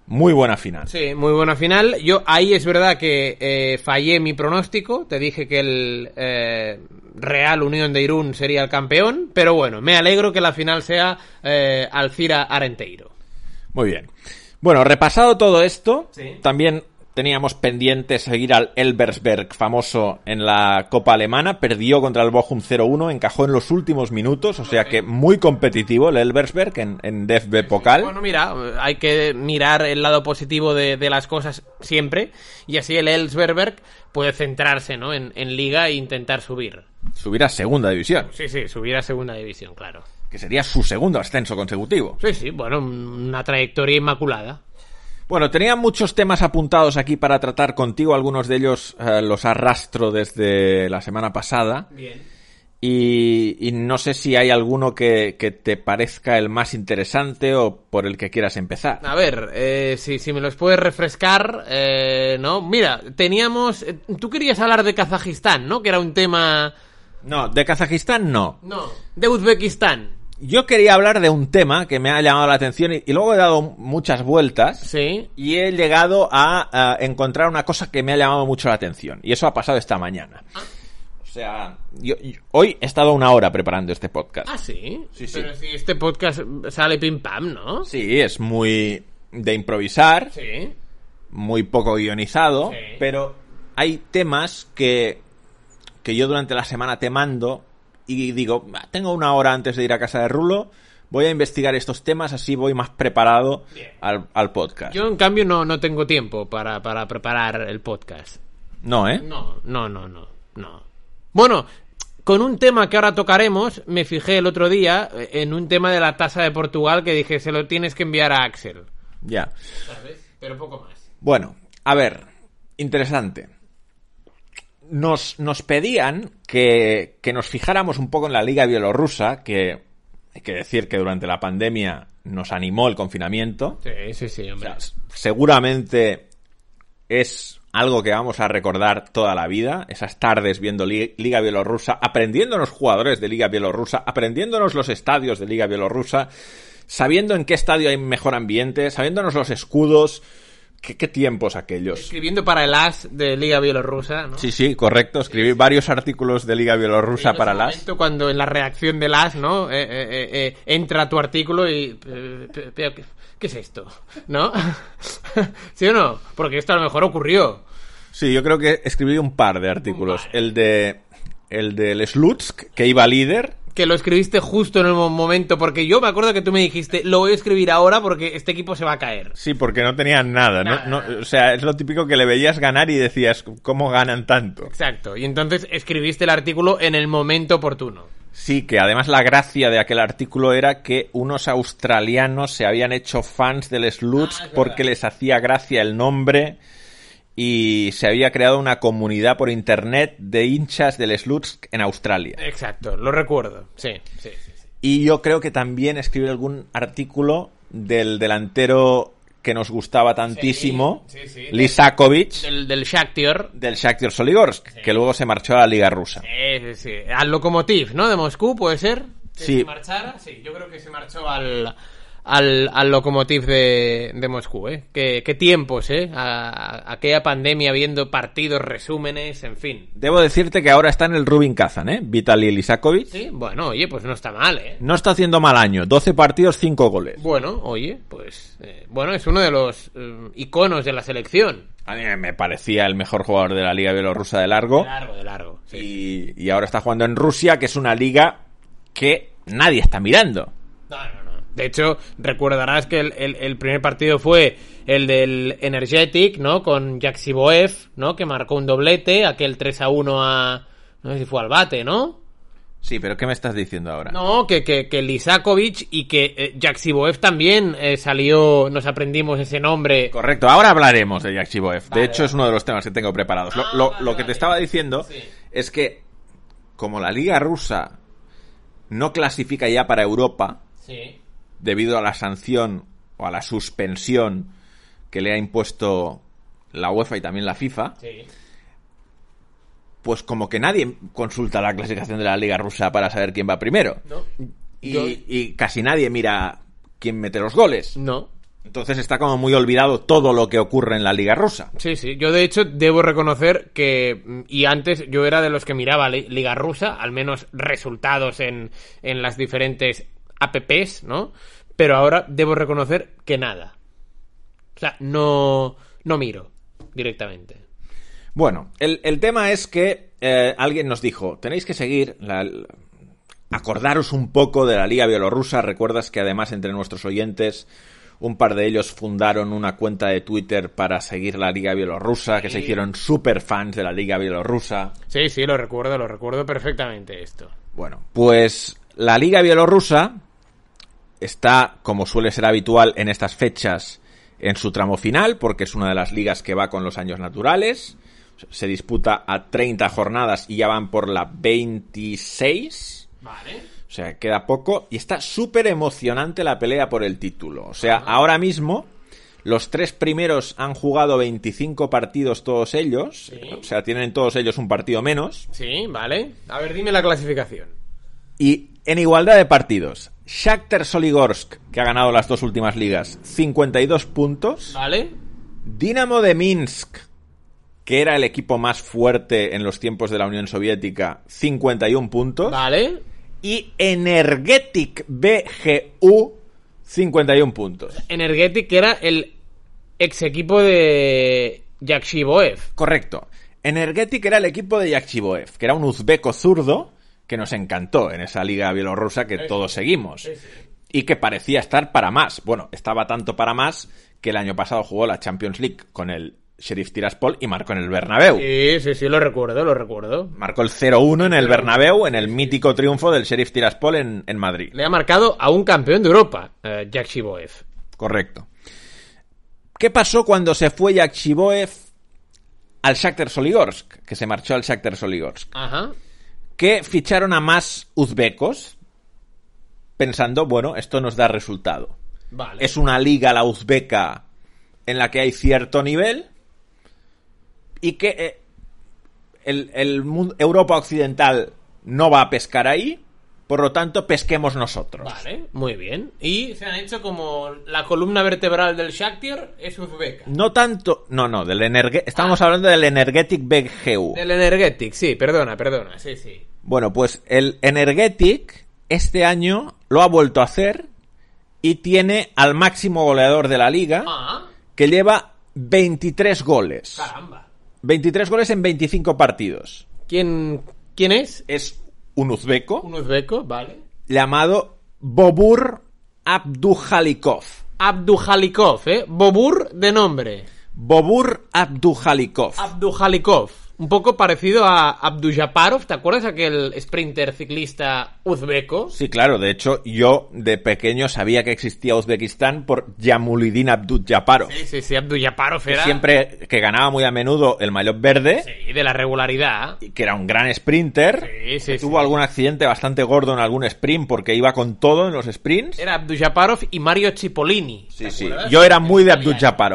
Muy buena final. Sí, muy buena final. Yo ahí es verdad que eh, fallé mi pronóstico. Te dije que el eh, Real Unión de Irún sería el campeón. Pero bueno, me alegro que la final sea eh, Alcira Arenteiro. Muy bien. Bueno, repasado todo esto, Sí. también teníamos pendiente seguir al Elversberg, famoso en la Copa Alemana. Perdió contra el Bochum 0-1, encajó en los últimos minutos, o sea que muy competitivo el Elversberg en, en DFB Pokal. Bueno, mira, hay que mirar el lado positivo de, de las cosas siempre. Y así el Elsberberg puede centrarse ¿no? en, en liga e intentar subir. Subir a segunda división, Sí, sí, subir a segunda división, claro. que sería su segundo ascenso consecutivo. Sí, sí, bueno, una trayectoria inmaculada. Bueno, tenía muchos temas apuntados aquí para tratar contigo, algunos de ellos eh, los arrastro desde la semana pasada. Bien. Y, y no sé si hay alguno que, que te parezca el más interesante o por el que quieras empezar. A ver, eh, si, si me los puedes refrescar, eh, ¿no? Mira, teníamos... eh, Tú querías hablar de Kazajistán, ¿no? Que era un tema... No, de Kazajistán no. No. De Uzbekistán. Yo quería hablar de un tema que me ha llamado la atención y, y luego he dado muchas vueltas Sí. y he llegado a, a encontrar una cosa que me ha llamado mucho la atención. Y eso ha pasado esta mañana. O sea, yo- yo- hoy he estado una hora preparando este podcast. Ah, sí. Sí, sí. Pero si este podcast sale pim pam, ¿no? Sí, es muy de improvisar. que yo durante la semana te mando y digo, "Ah, tengo una hora antes de ir a casa de Rulo, voy a investigar estos temas, así voy más preparado al, al podcast. Yo, en cambio, no, no tengo tiempo para, para preparar el podcast. No, ¿eh? No, no, no, no, no. Bueno, con un tema que ahora tocaremos, me fijé el otro día eh, en un tema de la tasa de Portugal que dije, se lo tienes que enviar a Axel. Ya. ¿Sabes? Pero poco más. Bueno, a ver, interesante. Nos, nos pedían que, que nos fijáramos un poco en la liga bielorrusa, que hay que decir que durante la pandemia nos animó el confinamiento. Sí, sí, sí, hombre. O sea, seguramente es algo que vamos a recordar toda la vida, esas tardes viendo li- Liga Bielorrusa, aprendiéndonos jugadores de Liga Bielorrusa, aprendiéndonos los estadios de Liga Bielorrusa, sabiendo en qué estadio hay mejor ambiente, sabiéndonos los escudos. ¿Qué, qué tiempos aquellos? Escribiendo para el AS de Liga Bielorrusa, ¿no? Sí, sí, correcto. Escribí varios artículos de Liga Bielorrusa para las. momento Cuando en la reacción del AS, ¿no? Eh, eh, eh, eh, entra tu artículo y... eh, ¿qué, qué es esto? ¿No? ¿Sí o no? Porque esto a lo mejor ocurrió. Sí, yo creo que escribí un par de artículos. El de. El del Slutsk, que iba líder. Que lo escribiste justo en el mo- momento, porque yo me acuerdo que tú me dijiste, lo voy a escribir ahora porque este equipo se va a caer. Sí, porque no tenían nada, ¿no? Nada. No- o sea, es lo típico que le veías ganar y decías, ¿cómo ganan tanto? Exacto. Y entonces escribiste el artículo en el momento oportuno. Sí, que además la gracia de aquel artículo era que unos australianos se habían hecho fans del Slutsk Ah, porque les hacía gracia el nombre y se había creado una comunidad por internet de hinchas del Slutsk en Australia. Exacto, lo recuerdo. Sí, sí, sí. sí. Y yo creo que también escribí algún artículo del delantero que nos gustaba tantísimo, sí, sí. Lisakovic, Del, del Shakhtar. del Shakhtar Soligorsk, que luego se marchó a la Liga Rusa. Sí, sí, sí. Al Lokomotiv, ¿no? De Moscú, ¿puede ser? ¿Que Sí. se marchara? Sí, yo creo que se marchó al, al, al Lokomotiv de, de Moscú, ¿eh? Qué, qué tiempos, ¿eh? A- a- aquella pandemia viendo partidos, resúmenes, en fin. Debo decirte que ahora está en el Rubin Kazan, ¿eh? Vitaly Lisakovic. Sí, bueno, oye, pues no está mal, ¿eh? No está haciendo mal año, 12 partidos, 5 goles. Bueno, oye, pues... eh, bueno, es uno de los eh, iconos de la selección. A mí me parecía el mejor jugador de la Liga Bielorrusa de largo. De largo, de largo. sí. Y, y ahora está jugando en Rusia, que es una liga que nadie está mirando. No, no, no. De hecho, recordarás que el, el- el primer partido fue el del Energetic, ¿no? Con Jaksiboev, ¿no? Que marcó un doblete, aquel 3 a 1 a... No sé si fue al bate, ¿no? Sí, pero ¿qué me estás diciendo ahora? No, que, que, que Lisakovic y que eh, también eh, salió, nos aprendimos ese nombre. Correcto, ahora hablaremos de Yakshiboev. Vale, de hecho, vale. es uno de los temas que tengo preparados. Lo, Ah, lo- vale, lo que te estaba diciendo Sí. es que, como la Liga Rusa no clasifica ya para Europa, Sí. Debido a la sanción o a la suspensión que le ha impuesto la UEFA y también la FIFA, Sí. pues como que nadie consulta la clasificación de la Liga Rusa para saber quién va primero. No. Y, Yo- y casi nadie mira quién mete los goles. No. Entonces está como muy olvidado todo lo que ocurre en la Liga Rusa. Sí, sí. Yo, de hecho, debo reconocer que. Y antes yo era de los que miraba li- Liga Rusa, al menos resultados en, en las diferentes apps, ¿no? Pero ahora debo reconocer que nada. O sea, no. No miro directamente. Bueno, el, el tema es que eh, alguien nos dijo, tenéis que seguir, la- la- acordaros un poco de la Liga Bielorrusa. Recuerdas que además entre nuestros oyentes, un par de ellos fundaron una cuenta de Twitter para seguir la Liga Bielorrusa, que se hicieron super fans de la Liga Bielorrusa. Sí, sí, lo recuerdo, lo recuerdo perfectamente esto. Bueno, pues la Liga Bielorrusa está, como suele ser habitual en estas fechas, en su tramo final, porque es una de las ligas que va con los años naturales. Se disputa a 30 jornadas y ya van por la 26. Vale. O sea, queda poco. Y está súper emocionante la pelea por el título. O sea, ahora mismo los tres primeros han jugado 25 partidos todos ellos. Sí. O sea, tienen todos ellos un partido menos. Sí, vale. A ver, dime la clasificación. Y en igualdad de partidos, Shakhtar Soligorsk, que ha ganado las dos últimas ligas, 52 puntos. Vale. Dinamo de Minsk, que era el equipo más fuerte en los tiempos de la Unión Soviética, 51 puntos. Vale. Y Energetic BGU, 51 puntos. Energetic, que era el ex equipo de Yakshiboev. Correcto. Energetic era el equipo de Yakshiboev, que era un uzbeco zurdo que nos encantó en esa liga bielorrusa que todos seguimos. Y que parecía estar para más. Bueno, estaba tanto para más que el año pasado jugó la Champions League con el Sheriff Tiraspol y marcó en el Bernabéu. Sí, sí, sí, lo recuerdo, lo recuerdo. Marcó el 0-1 en el Bernabéu en el mítico triunfo del Sheriff Tiraspol en, en Madrid. Le ha marcado a un campeón de Europa, eh, Jack Shiboev. Correcto. ¿Qué pasó cuando se fue Yakshiboev al Shakhtar Soligorsk? Que se marchó al Shakhtar Soligorsk. Ajá. Que ficharon a más uzbecos pensando, bueno, esto nos da resultado. Vale. Es una liga, la uzbeca, en la que hay cierto nivel y que eh, el, el mundo- Europa Occidental no va a pescar ahí, por lo tanto, pesquemos nosotros. Vale, muy bien. Y se han hecho como la columna vertebral del Shakhtar es uzbeca. No tanto, no, no, del energe- estamos hablando del Energetic BGU. Del Energetic, sí, perdona, perdona, sí, sí. Bueno, pues el Energetic este año lo ha vuelto a hacer y tiene al máximo goleador de la liga Ah, que lleva 23 goles. caramba. 23 goles en 25 partidos. ¿Quién, quién es? Es un uzbeco Un uzbeco, vale. llamado Bobur Abdujalikov. Abdujalikov, ¿eh? Bobur de nombre. Bobur Abdujalikov. Abdujalikov. Un poco parecido a Abdujaparov, ¿te acuerdas aquel sprinter ciclista uzbeco? Sí, claro, de hecho yo de pequeño sabía que existía Uzbekistán por Yamulidin Abduljaparov. Sí, sí, sí, Abdujaparov era... siempre que ganaba muy a menudo el maillot verde, Sí, de la regularidad. y que era un gran sprinter. Sí, sí. Tuvo algún accidente bastante gordo en algún sprint porque iba con todo en los sprints. Era Abdujaparov y Mario Cipollini. Sí, ¿te sí. Yo era muy de.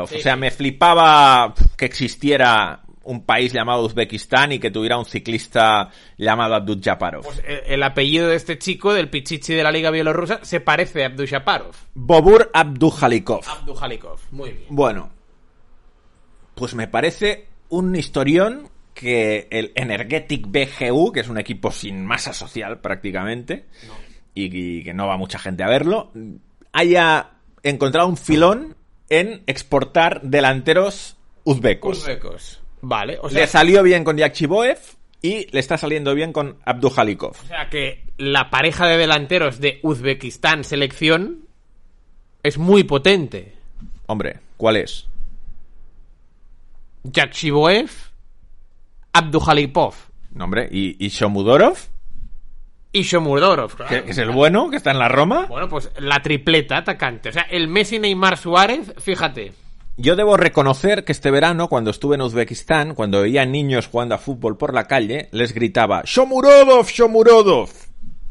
Sí, o sea, me flipaba que existiera un país llamado Uzbekistán y que tuviera un ciclista llamado Abdul-Jabbarov. Pues, eh, el apellido de este chico, del pichichi de la liga bielorrusa, se parece a Abdujaparov. Bobur Abdujalikov. Abdujalikov, muy bien. Bueno, pues me parece un historión que el Energetic BGU, que es un equipo sin masa social prácticamente, y, y que no va mucha gente a verlo, haya encontrado un filón en exportar delanteros uzbecos. Uzbecos. Vale, o sea, Le salió bien con Yakshiboev y le está saliendo bien con Abdujalikov. o sea que la pareja de delanteros de Uzbekistán selección es muy potente. Hombre, ¿cuál es? Yakshiboev, Abdujalikov No, hombre, ¿y, y Shomudorov? y claro. que es el bueno, que está en la Roma. Bueno, pues la tripleta atacante. O sea, el Messi, Neymar, Suárez, fíjate. Yo debo reconocer que este verano, cuando estuve en Uzbekistán, cuando veía niños jugando a fútbol por la calle, les gritaba ¡Shomurodov, Shomurodov!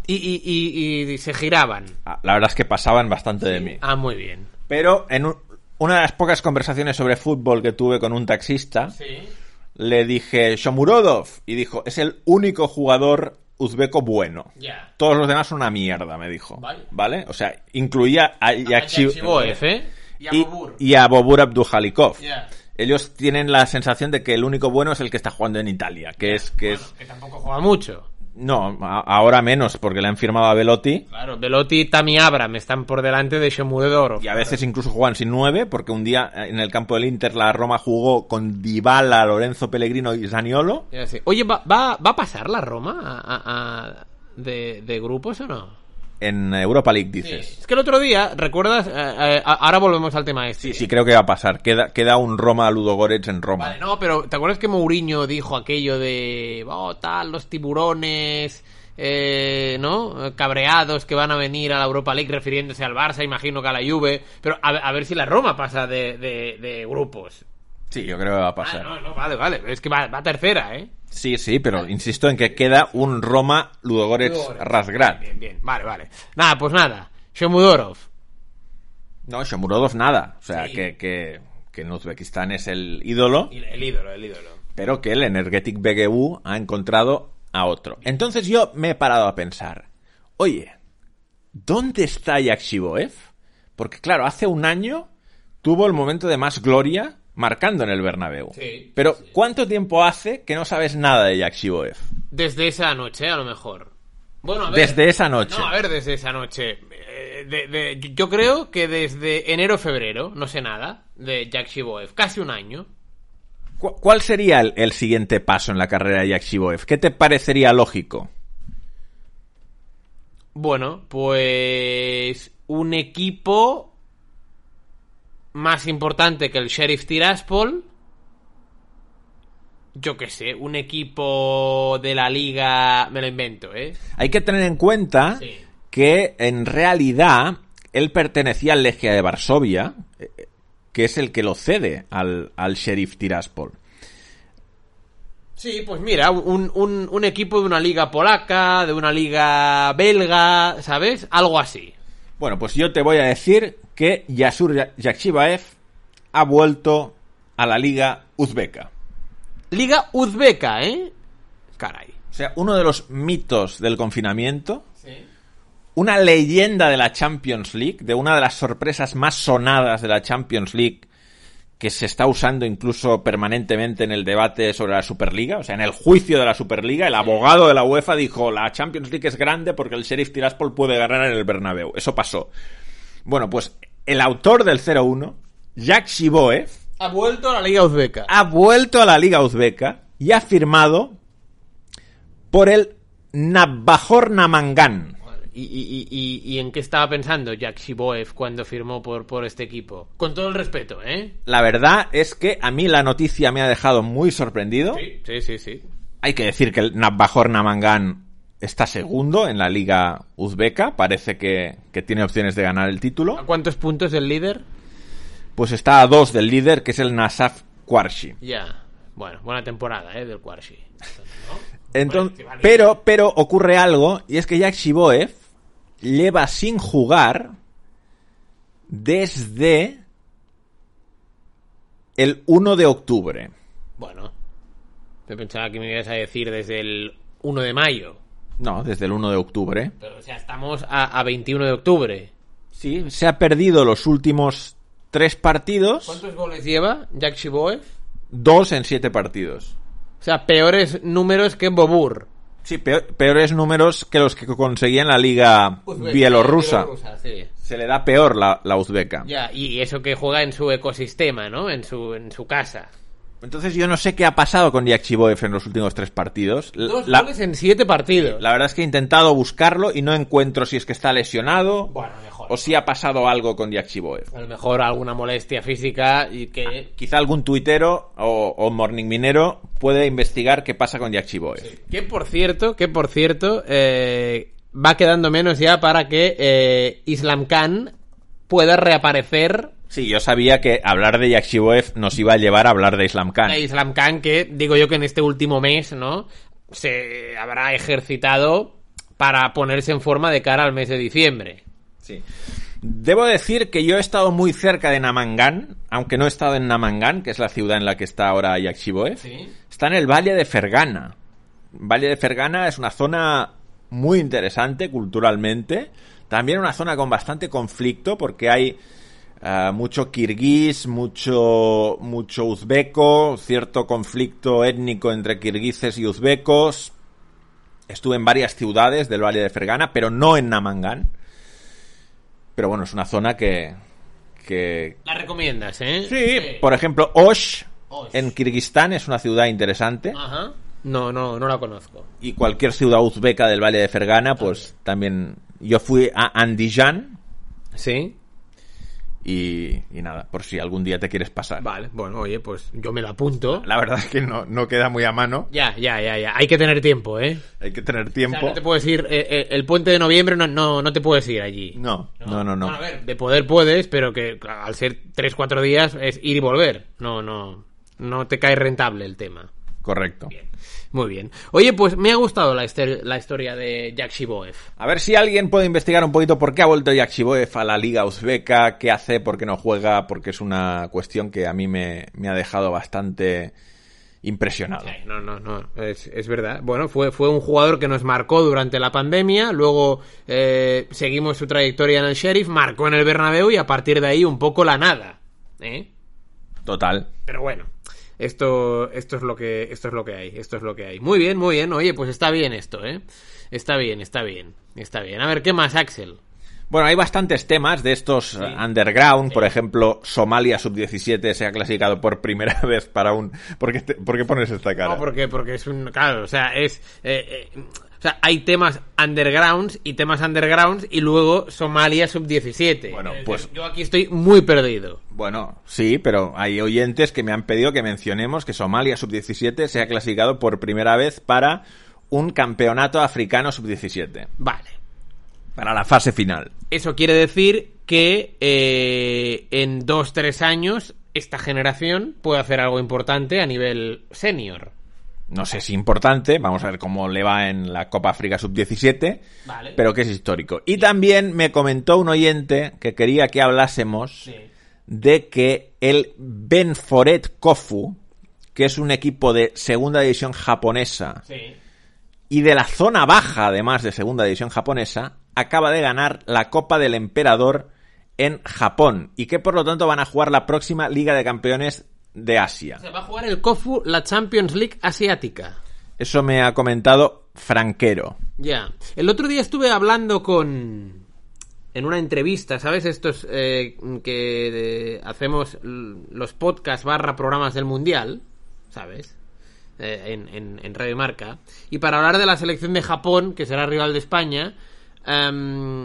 Y, y, y- y se giraban. Ah, La verdad es que pasaban bastante de mí. Ah, muy bien. Pero en un- una de las pocas conversaciones sobre fútbol que tuve con un taxista, Sí. le dije Shomurodov y dijo, es el único jugador uzbeco bueno. Todos los demás son una mierda, me dijo. Vale. ¿Vale? O sea, incluía a Yakshi- Yakshiboev, ¿eh? Y a y, Bobur. y a Bobur. Ellos tienen la sensación de que el único bueno es el que está jugando en Italia, que es que es Que tampoco juega mucho. no, ahora menos porque le han firmado a Velotti Claro, Velotti y Tami Abram están por delante de Shomurdorov. y a veces incluso juegan sin nueve porque un día eh, en el campo del Inter la Roma jugó con Dybala, Lorenzo Pellegrino y Zaniolo. Oye, ¿va, va, va a pasar la Roma a- a- a- de, de grupos o no? En Europa League dices. Es que el otro día, ¿recuerdas? Eh, eh, ahora volvemos al tema este. Sí, sí, creo que va a pasar. Queda, queda un Roma Ludogorets en Roma. Vale, no, pero ¿te acuerdas que Mourinho dijo aquello de, oh, tal, los tiburones, eh, ¿no? Cabreados que van a venir a la Europa League refiriéndose al Barça, imagino que a la Juve, pero a, a ver si la Roma pasa de, de- de grupos. Sí, yo creo que va a Ah, pasar. no, no, vale, vale, es que va, va tercera, ¿eh? Sí, sí, pero insisto en que queda un Roma Ludogorets Razgrad. Bien, bien, vale, vale. Nada, pues nada, Shomudorov. No, Shomurodov nada. O sea, Sí. que, que, que en Uzbekistán es el ídolo. El, el ídolo, el ídolo. pero que el Energetic BGU ha encontrado a otro. Entonces yo me he parado a pensar, oye, ¿dónde está Yakshiboev? Porque claro, hace un año tuvo el momento de más gloria marcando en el Bernabéu. Sí, pero ¿cuánto tiempo hace que no sabes nada de Yakshiboev? Desde esa noche, a lo mejor. Bueno, a ver. Desde esa noche. No, a ver, desde esa noche. Eh, de- de- yo creo que desde enero-febrero, no sé nada, de Jack Shiboev. Casi un año. ¿Cu- ¿Cuál sería el, el siguiente paso en la carrera de Yakshiboev? ¿Qué te parecería lógico? Bueno, pues un equipo más importante que el Sheriff Tiraspol. Yo qué sé, un equipo de la liga... Me lo invento, ¿eh? Hay que tener en cuenta Sí. que en realidad él pertenecía al Legia de Varsovia, eh, que es el que lo cede al, al Sheriff Tiraspol. Sí, pues mira, un, un, un equipo de una liga polaca, de una liga belga, ¿sabes? Algo así. Bueno, pues yo te voy a decir que Yasur Ya- Yakshibaev ha vuelto a la liga uzbeka. Liga uzbeka, ¿eh? Caray. O sea, uno de los mitos del confinamiento, Sí. una leyenda de la Champions League, de una de las sorpresas más sonadas de la Champions League, que se está usando incluso permanentemente en el debate sobre la Superliga, o sea, en el juicio de la Superliga, el abogado de la UEFA dijo, la Champions League es grande porque el Sheriff Tiraspol puede ganar en el Bernabéu. Eso pasó. Bueno, pues el autor del 0-1, Jack Shiboev, Ha vuelto a la liga uzbeka. ha vuelto a la Liga Uzbeka y ha firmado por el Navbajor Namangan. ¿Y, y, y, y en qué estaba pensando Jack Shiboev cuando firmó por, por este equipo? Con todo el respeto, ¿eh? La verdad es que a mí la noticia me ha dejado muy sorprendido. Sí, sí, sí, sí. Hay que decir que el Navbajor Namangan está segundo en la Liga Uzbeka. Parece que, que tiene opciones de ganar el ¿A título. cuántos puntos el líder? Pues está a dos del líder, que es el Nasaf Kwarshi. Ya. Bueno, buena temporada, ¿eh? Del Quarshi. Entonces, Bueno, pero, pero ocurre algo, y es que Jack Shiboev lleva sin jugar desde el 1 de octubre. Bueno. Yo pensaba que me ibas a decir desde el 1 de mayo. No, desde el 1 de octubre. Pero, o sea, estamos a, a 21 de octubre. Sí, se ha perdido los últimos tres partidos, ¿Cuántos goles lleva Jack Shiboev? dos en siete partidos. O sea, peores números que Bobur. Sí, peor- peores números que los que conseguía en la liga bielorrusa. sí. Se le da peor la, la uzbeka. Ya, y eso que juega en su ecosistema, ¿no? En su, en su casa. Entonces yo no sé qué ha pasado con Jack Chiboev en los últimos tres partidos. Dos la, goles en siete partidos. la verdad es que he intentado buscarlo y no encuentro si es que está lesionado Bueno. O si ha pasado algo con Jack Chiboev. A lo mejor alguna molestia física y que... Quizá algún tuitero o, o morning minero puede investigar qué pasa con Jack Chiboev. Que por cierto, que por cierto, eh, va quedando menos ya para que eh, Islam Khan pueda reaparecer. Sí, yo sabía que hablar de Jack Chiboev nos iba a llevar a hablar de Islam Khan. A Islam Khan, que digo yo que en este último mes, ¿no? Se habrá ejercitado para ponerse en forma de cara al mes de diciembre. Sí. Debo decir que yo he estado muy cerca de Namangan, aunque no he estado en Namangan, que es la ciudad en la que está ahora Jack Chiboev. Sí. Está en el Valle de Fergana. Valle de Fergana es una zona muy interesante culturalmente. También una zona con bastante conflicto porque hay eh, mucho kirguís, mucho, mucho uzbeco, cierto conflicto étnico entre kirguises y uzbecos. Estuve en varias ciudades del Valle de Fergana, pero no en Namangan. Pero bueno, es una zona que, que La recomiendas, ¿eh? Sí, por ejemplo, Osh, Osh. en Kirguistán es una ciudad interesante. Ajá. No, no, no la conozco. Y cualquier ciudad uzbeca del Valle de Fergana, pues también. Yo fui a Andijan Sí. Y, y nada, por si algún día te quieres pasar. Vale, bueno, oye, pues yo me la apunto. La verdad es que no, no queda muy a mano. Ya, ya, ya, ya. Hay que tener tiempo, ¿eh? Hay que tener O sea, tiempo. no te puedes ir. eh, eh, el puente de noviembre no, no, no te puedes ir allí. No, no, no, no. Bueno, a ver, de poder puedes, pero que al ser 3-4 días es ir y volver. No, no. No te cae rentable el tema. Correcto. Muy bien. Oye, pues me ha gustado la, historia de Jack Shiboev. A ver si alguien puede investigar un poquito por qué ha vuelto Jack Chiboev a la liga uzbeca, qué hace, por qué no juega, porque es una cuestión que a mí me, me ha dejado bastante impresionado. No, no, no, es, es verdad. Bueno, fue, fue un jugador que nos marcó durante la pandemia, luego eh, seguimos su trayectoria en el Sheriff, marcó en el Bernabéu y a partir de ahí un poco la nada. ¿eh? Total. Pero bueno, esto, esto es lo que, esto es lo que hay, esto es lo que hay. Muy bien, muy bien. Oye, pues está bien esto, ¿eh? Está bien, está bien, está bien. A ver, ¿qué más, Axel? Bueno, hay bastantes temas de estos uh, underground. Por ejemplo, Somalia sub-17 se ha clasificado por primera vez para un... ¿Por qué, te- por qué pones esta cara? No, porque, porque es un. Claro, o sea, es. eh, eh, o sea, hay temas undergrounds y temas undergrounds y luego Somalia sub-17. Bueno, Es pues- Yo aquí estoy muy perdido. Bueno, sí, pero hay oyentes que me han pedido que mencionemos que Somalia sub-17 se ha clasificado por primera vez para un campeonato africano sub-17. Vale. Para la fase final. Eso quiere decir que eh, en dos, tres años esta generación puede hacer algo importante a nivel senior. No sé si importante, vamos a ver cómo le va en la Copa África sub-17, Vale. pero que es histórico. Y también me comentó un oyente que quería que hablásemos de que el Benforet Kofu, que es un equipo de segunda división japonesa Sí. y de la zona baja, además de segunda división japonesa, acaba de ganar la Copa del Emperador en Japón y que por lo tanto van a jugar la próxima Liga de Campeones de Asia. Se va a jugar el KOFU, la Champions League asiática. Eso me ha comentado Franquero. Ya. El otro día estuve hablando con. En una entrevista, ¿sabes? Estos eh, que eh, hacemos los podcasts barra programas del Mundial, ¿sabes? Eh, en, en, en Radio Marca. Y para hablar de la selección de Japón, que será rival de España, em,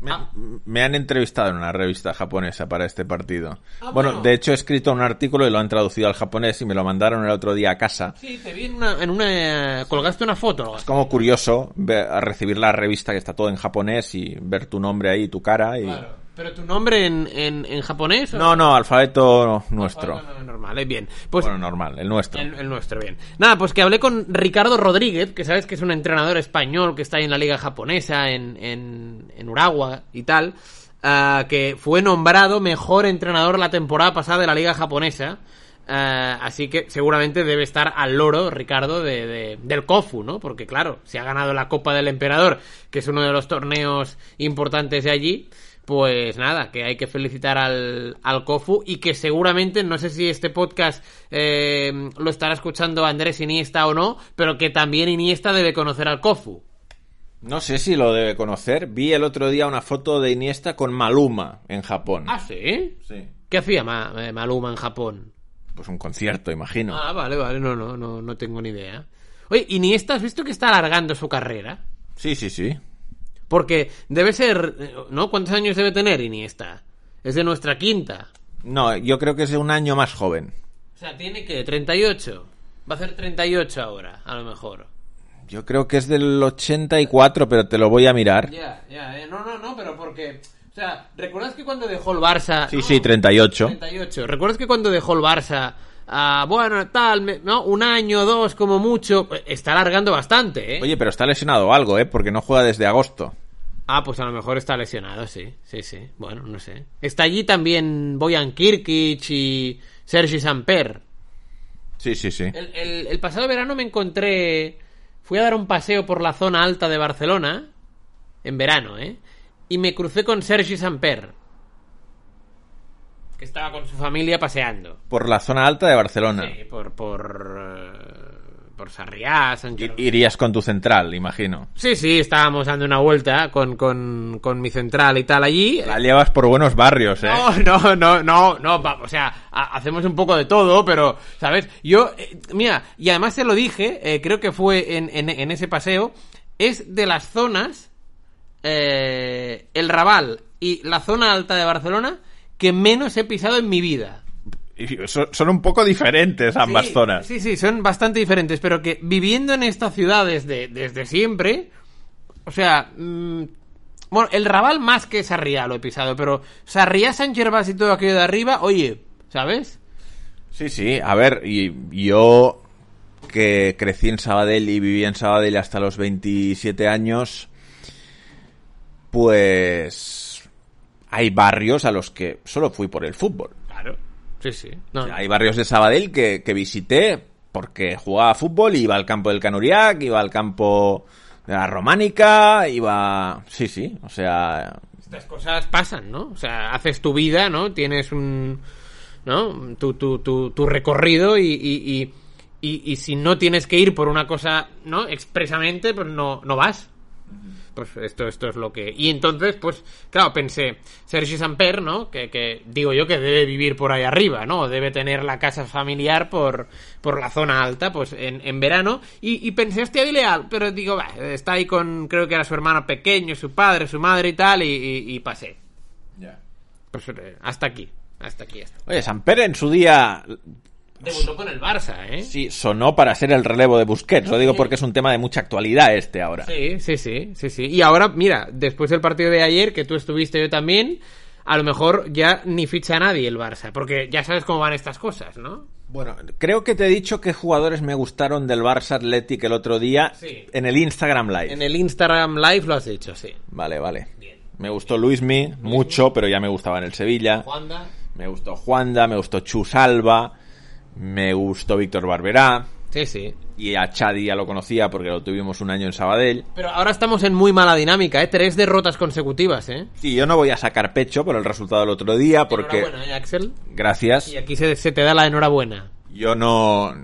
Me, Ah. me han entrevistado en una revista japonesa para este partido. Ah, bueno, bueno. de hecho he escrito un artículo y lo han traducido al japonés y me lo mandaron el otro día a casa. sí, te vi en una. En una colgaste una foto. Es como curioso ver- recibir la revista que está todo en japonés y ver tu nombre ahí, tu cara y... Claro. ¿Pero tu nombre en, en, en japonés? o- No, no, alfabeto nuestro. No, normal, es bien. Pues Bueno, normal, el nuestro. El, el nuestro, bien. Nada, pues que hablé con Ricardo Rodríguez, que sabes que es un entrenador español que está ahí en la liga japonesa, en, en, en Uragua y tal, ah, que fue nombrado mejor entrenador la temporada pasada de la liga japonesa. Ah, así que seguramente debe estar al loro, Ricardo, de, de- del Kofu, ¿no? Porque claro, si ha ganado la Copa del Emperador, que es uno de los torneos importantes de allí, pues nada, que hay que felicitar al, al Kofu y que seguramente, no sé si este podcast eh, lo estará escuchando Andrés Iniesta o no, pero que también Iniesta debe conocer al Kofu. No sé si lo debe conocer. Vi el otro día una foto de Iniesta con Maluma en Japón. ¿Ah, sí? Sí. ¿Qué hacía Ma- eh, Maluma en Japón? Pues un concierto, imagino. Ah, vale, vale, no, no, no, no tengo ni idea. Oye, Iniesta, ¿has visto que está alargando su carrera? Sí, sí, sí. Porque debe ser, ¿no? ¿Cuántos años debe tener Iniesta? Es de nuestra quinta. No, yo creo que es de un año más joven. O sea, tiene que 38. Va a hacer 38 ahora, a lo mejor. Yo creo que es del 84, pero te lo voy a mirar. Ya, ya, eh, no, no, no, pero porque... O sea, ¿recuerdas que cuando dejó el Barça... Sí, no, sí, 38. 38. ¿Recuerdas que cuando dejó el Barça... ah, bueno, tal, me- ¿no? Un año, dos, como mucho... Está alargando bastante, ¿eh? Oye, pero está lesionado algo, ¿eh? Porque no juega desde agosto. Ah, pues a lo mejor está lesionado, sí. Sí, sí. Bueno, no sé. Está allí también Boyan Kirkic y Sergi Samper. Sí, sí, sí. El, el- el pasado verano me encontré. Fui a dar un paseo por la zona alta de Barcelona. En verano, ¿eh? Y me crucé con Sergi Samper. Que estaba con su familia paseando. Por la zona alta de Barcelona. Sí, por. por. eh, por Sarriá, San. Irías con tu central, imagino. Sí, sí, estábamos dando una vuelta con, con, con mi central y tal allí. La llevas por buenos barrios, ¿eh? No, no, no, no, no, o sea, ha- hacemos un poco de todo, pero, ¿sabes? Yo, eh, mira, y además te lo dije, eh, creo que fue en, en- en ese paseo, es de las zonas, eh, el Raval y la zona alta de Barcelona, que menos he pisado en mi vida. Son un poco diferentes ambas Sí, zonas. Sí, sí, son bastante diferentes, pero que viviendo en esta ciudad desde, desde siempre, o sea, mm, bueno, el Raval más que Sarriá lo he pisado, pero Sarriá, San Gervás y todo aquello de arriba, oye, ¿sabes? Sí, sí, a ver, y yo que crecí en Sabadell y viví en Sabadell hasta los 27 años, pues hay barrios a los que solo fui por el fútbol. Claro. Sí, sí. No, O sea, hay barrios de Sabadell que, que visité porque jugaba fútbol, iba al campo del Canuriac, iba al campo de la Románica, iba... Sí, sí, o sea... Estas cosas pasan, ¿no? O sea, haces tu vida, ¿no? Tienes un... ¿No? Tu, tu, tu, tu recorrido y, y, y, y- y si no tienes que ir por una cosa, ¿no? Expresamente, pues no, no vas. Pues esto, esto es lo que... Y entonces, pues, claro, pensé, Sergi Samper, ¿no? Que, que digo yo que debe vivir por ahí arriba, ¿no? Debe tener la casa familiar por, por la zona alta, pues, en, en verano. Y, y pensé, hostia, dile algo, pero digo, va, está ahí con, creo que era su hermano pequeño, su padre, su madre y tal, y, y- y pasé. Pues eh, hasta aquí, hasta aquí. Hasta. Oye, Samper en su día Debutó con el Barça, ¿eh? sí sonó para ser el relevo de Busquets. Lo digo porque es un tema de mucha actualidad este ahora. Sí, sí, sí, sí, sí. Y ahora, mira, después del partido de ayer, que tú estuviste yo también, a lo mejor ya ni ficha a nadie el Barça, porque ya sabes cómo van estas cosas, ¿no? Bueno, creo que te he dicho qué jugadores me gustaron del Barça Athletic el otro día Sí. en el Instagram Live. En el Instagram Live lo has dicho, sí. Vale, vale. Bien. Me gustó Luismi, mucho, pero ya me gustaba en el Sevilla. Juanda. Me gustó Juanda, me gustó Chus Alba, me gustó Víctor Barberá. Sí, sí. Y a Chadi ya lo conocía porque lo tuvimos un año en Sabadell. Pero ahora estamos en muy mala dinámica, ¿eh? Tres derrotas consecutivas, ¿eh? Sí, yo no voy a sacar pecho por el resultado del otro día porque... Enhorabuena, ¿eh, Axel? Gracias. Y aquí se, se te da la enhorabuena. Yo no,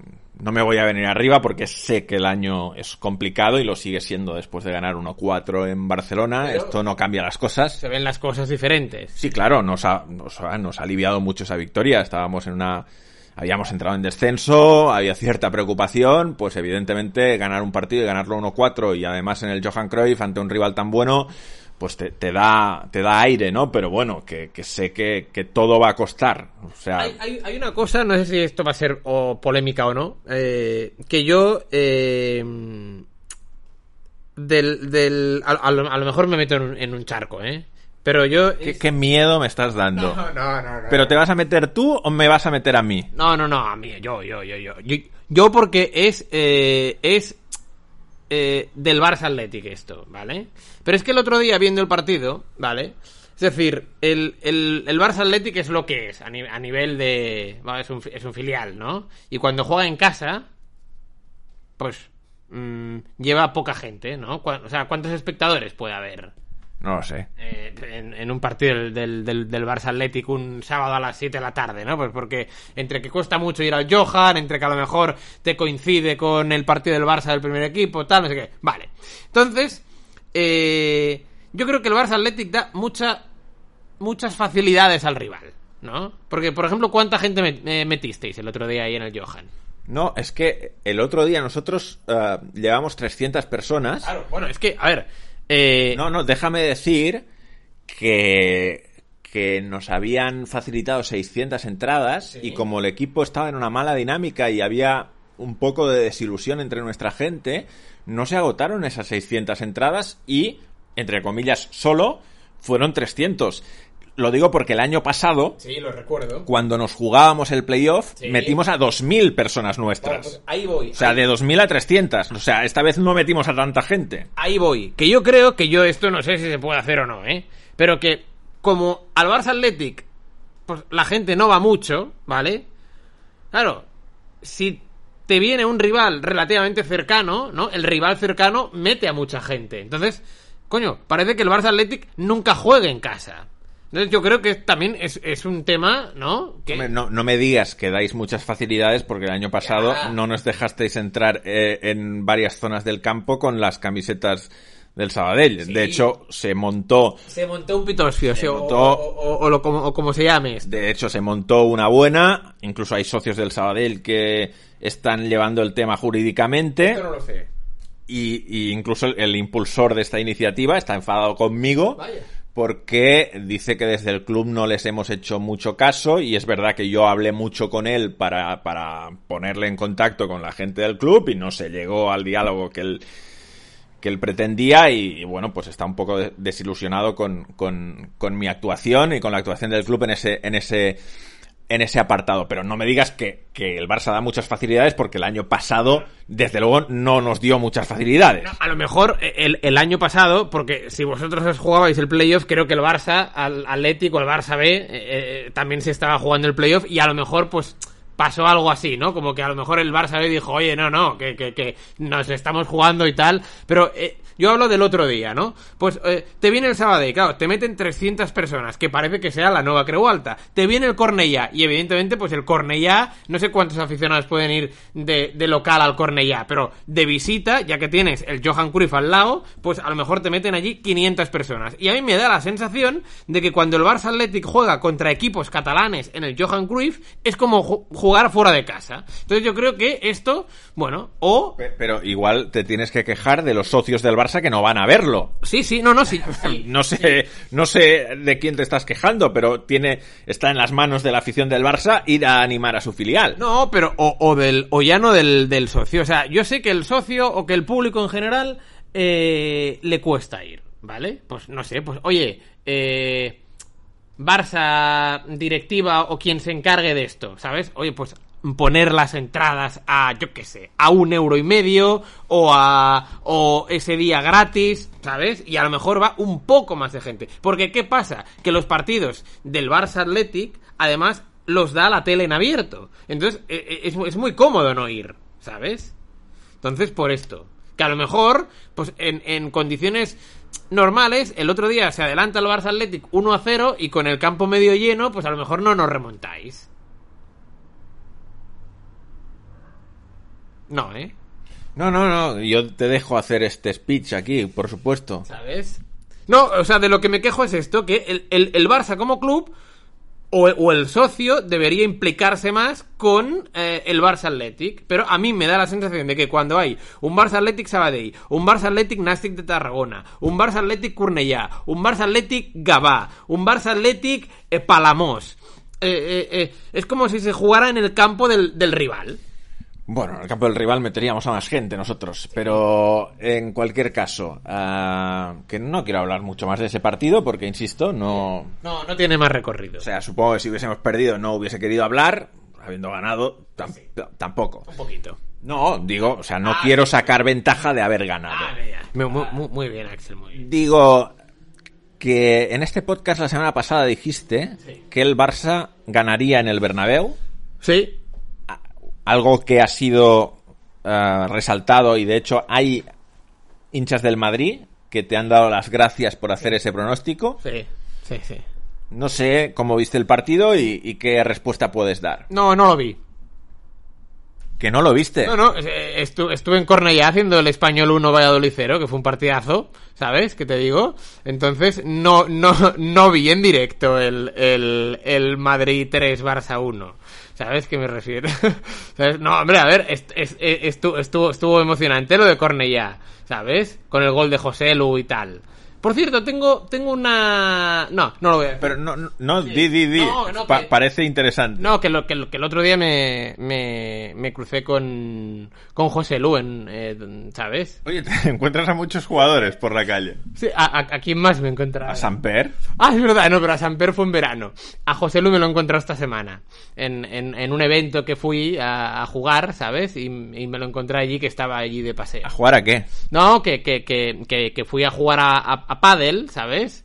no me voy a venir arriba porque sé que el año es complicado y lo sigue siendo después de ganar 1-4 en Barcelona. Pero- Esto no cambia las cosas. Se ven las cosas diferentes. Sí, claro, nos ha, nos ha, nos ha aliviado mucho esa victoria. Estábamos en una... Habíamos entrado en descenso, había cierta preocupación, pues evidentemente ganar un partido y ganarlo 1-4 y además en el Johan Cruyff ante un rival tan bueno, pues te, da te da aire, ¿no? Pero bueno, que, sé que, que todo va a costar. O sea, Hay, hay- hay una cosa, no sé si esto va a ser o polémica o no, eh, que yo eh, del, del a, a lo, a lo mejor me meto en un, en un charco, ¿eh? Pero yo ¿qué, es- qué miedo me estás dando. no, no, no, no. ¿Pero te vas a meter tú o me vas a meter a mí? No, no, no, a mí, yo, yo, yo, yo. Yo, yo porque es, eh, es eh, del Barça Athletic esto, ¿vale? Pero es que el otro día viendo el partido, ¿vale? Es decir, el, el, el Barça Athletic es lo que es, a, ni- a nivel de... bueno, es, un, fi- es un filial, ¿no? Y cuando juega en casa, pues mm, lleva poca gente, ¿no? O sea, ¿cuántos espectadores puede haber? No lo sé. eh, en, en un partido del, del, del, del Barça Athletic un sábado a las 7 de la tarde, ¿no? Pues porque entre que cuesta mucho ir al Johan, entre que a lo mejor te coincide con el partido del Barça del primer equipo, tal, no sé qué. Vale. Entonces, eh, yo creo que el Barça Athletic da mucha, muchas facilidades al rival, ¿no? Porque, por ejemplo, ¿cuánta gente met- eh, metisteis el otro día ahí en el Johan? No, es que el otro día nosotros eh, llevamos 300 personas. Claro, bueno, es que, a ver... Eh, No, no, déjame decir que, que nos habían facilitado 600 entradas Sí. y como el equipo estaba en una mala dinámica y había un poco de desilusión entre nuestra gente, no se agotaron esas 600 entradas y, entre comillas, solo fueron 300. Lo digo porque el año pasado, Sí, lo recuerdo. cuando nos jugábamos el playoff, Sí. metimos a 2.000 personas Bueno, nuestras. pues ahí voy. O sea, ahí- de 2.000 a 300. O sea, esta vez no metimos a tanta gente. Ahí voy. Que yo creo que yo esto no sé si se puede hacer o no, ¿eh? Pero que como al Barça Athletic, pues la gente no va mucho, ¿vale? Claro, si te viene un rival relativamente cercano, ¿no? El rival cercano mete a mucha gente. Entonces, coño, parece que el Barça Athletic nunca juegue en casa. Entonces yo creo que también es, es un tema, ¿no? Que... Hombre, no, no me digas que dais muchas facilidades porque el año pasado no nos dejasteis entrar eh, en varias zonas del campo con las camisetas del Sabadell. Sí. De hecho, se montó, Se montó un pitosfio, o- montó- o, o- o lo como, o como se llame esto. de hecho, se montó una buena. Incluso hay socios del Sabadell que están llevando el tema jurídicamente. Esto no lo sé. Y, y incluso el, el impulsor de esta iniciativa está enfadado conmigo Vaya. Porque dice que desde el club no les hemos hecho mucho caso y es verdad que yo hablé mucho con él para, para ponerle en contacto con la gente del club y no se llegó al diálogo que él, que él pretendía y, bueno, pues está un poco de- desilusionado con, con, con mi actuación y con la actuación del club en ese, en ese, en ese apartado. Pero no me digas que, que el Barça da muchas facilidades porque el año pasado, desde luego, no nos dio muchas facilidades. A lo mejor el, el año pasado, porque si vosotros os jugabais el playoff, creo que el Barça, al Atlético, el Barça B, eh, eh, también se estaba jugando el playoff y a lo mejor, pues pasó algo así, ¿no? Como que a lo mejor el Barça B dijo, oye, no, no, que, que, que nos estamos jugando y tal, pero eh, Yo hablo del otro día, ¿no? Pues eh, te viene el sábado y claro, te meten 300 personas, que parece que sea la nueva Creu Alta. Te viene el Cornellá y evidentemente pues el Cornellá, no sé cuántos aficionados pueden ir de, local al Cornellá, pero de visita, ya que tienes el Johan Cruyff al lado, pues a lo mejor te meten allí 500 personas. Y a mí me da la sensación de que cuando el Barça Athletic juega contra equipos catalanes en el Johan Cruyff, es como ju- jugar fuera de casa. Entonces yo creo que esto, bueno, o... Pe- Pero igual te tienes que quejar de los socios del Barça que no van a verlo. Sí, sí, no, no, sí. sí. No sé, no sé de quién te estás quejando, pero tiene, está en las manos de la afición del Barça ir a animar a su filial. No, pero o, o del o ya no del, del socio. O sea, yo sé que el socio o que el público en general eh, le cuesta ir, ¿vale? Pues no sé, pues oye, eh, Barça directiva o quien se encargue de esto, ¿sabes? Oye, pues poner las entradas a, yo qué sé, a un euro y medio o a o ese día gratis, ¿sabes? Y a lo mejor va un poco más de gente. Porque ¿qué pasa? Que los partidos del Barça Athletic, además, los da la tele en abierto. Entonces, e- e- es, es muy cómodo no ir, ¿sabes? Entonces, por esto. Que a lo mejor, pues en, en condiciones normales, el otro día se adelanta el Barça Athletic 1 a 0 y con el campo medio lleno, pues a lo mejor no nos remontáis. No, ¿eh? No, no, no, yo te dejo hacer este speech aquí, por supuesto. ¿Sabes? No, o sea, de lo que me quejo es esto, que el, el- el Barça como club o, o el socio debería implicarse más con eh, el Barça Athletic. Pero a mí me da la sensación de que cuando hay un Barça Athletic Sabadell, un Barça Athletic Nastic de Tarragona, un Barça Athletic Cornellá, un Barça Athletic Gavà, un Barça Athletic eh, Palamós, eh, eh, eh, es como si se jugara en el campo del, del rival. Bueno, en el campo del rival meteríamos a más gente nosotros, pero en cualquier caso, ah, que no quiero hablar mucho más de ese partido porque, insisto, no... No, no tiene más recorrido. O sea, supongo que si hubiésemos perdido no hubiese querido hablar, habiendo ganado, tam- tampoco. un poquito. No, digo, o sea, no Ah, quiero sacar ventaja de haber ganado. Ah, ya. Muy, muy- muy- muy bien, Axel, muy bien. Digo que en este podcast la semana pasada dijiste Sí. que el Barça ganaría en el Bernabéu, Sí, algo que ha sido ah, resaltado y de hecho hay hinchas del Madrid que te han dado las gracias por hacer ese pronóstico. sí, sí, sí. No sé cómo viste el partido y, y qué respuesta puedes dar. No, no lo vi. Que no lo viste. No, no, estu- estuve en Cornellá haciendo el Español 1 Valladolid 0, que fue un partidazo, ¿sabes? ¿Qué te digo? Entonces, no, no, no vi en directo el, el, el Madrid 3 Barça 1. ¿Sabes qué me refiero? ¿Sabes? No, hombre, a ver, est- est- estu- estuvo, estuvo emocionante lo de Cornellá, ¿sabes? Con el gol de José Lu y tal. Por cierto, tengo, tengo una... No, no lo voy a decir. Pero no, no, no, di, di, di. No, no, Pa- que- parece interesante. No, que, lo, que, lo- que el otro día me, me, me crucé con, con José Lu, en, eh, ¿sabes? Oye, te encuentras a muchos jugadores por la calle. Sí, ¿a, a, a quién más me he encontrado? A Samper. Ah, es verdad, no, pero a Samper fue en verano. A José Lu me lo he encontrado esta semana. En, en, en un evento que fui a, a jugar, ¿sabes? Y, y me lo encontré allí que estaba allí de paseo. ¿A jugar a qué? No, que, que, que, que, que fui a jugar a, a, a pádel, ¿sabes?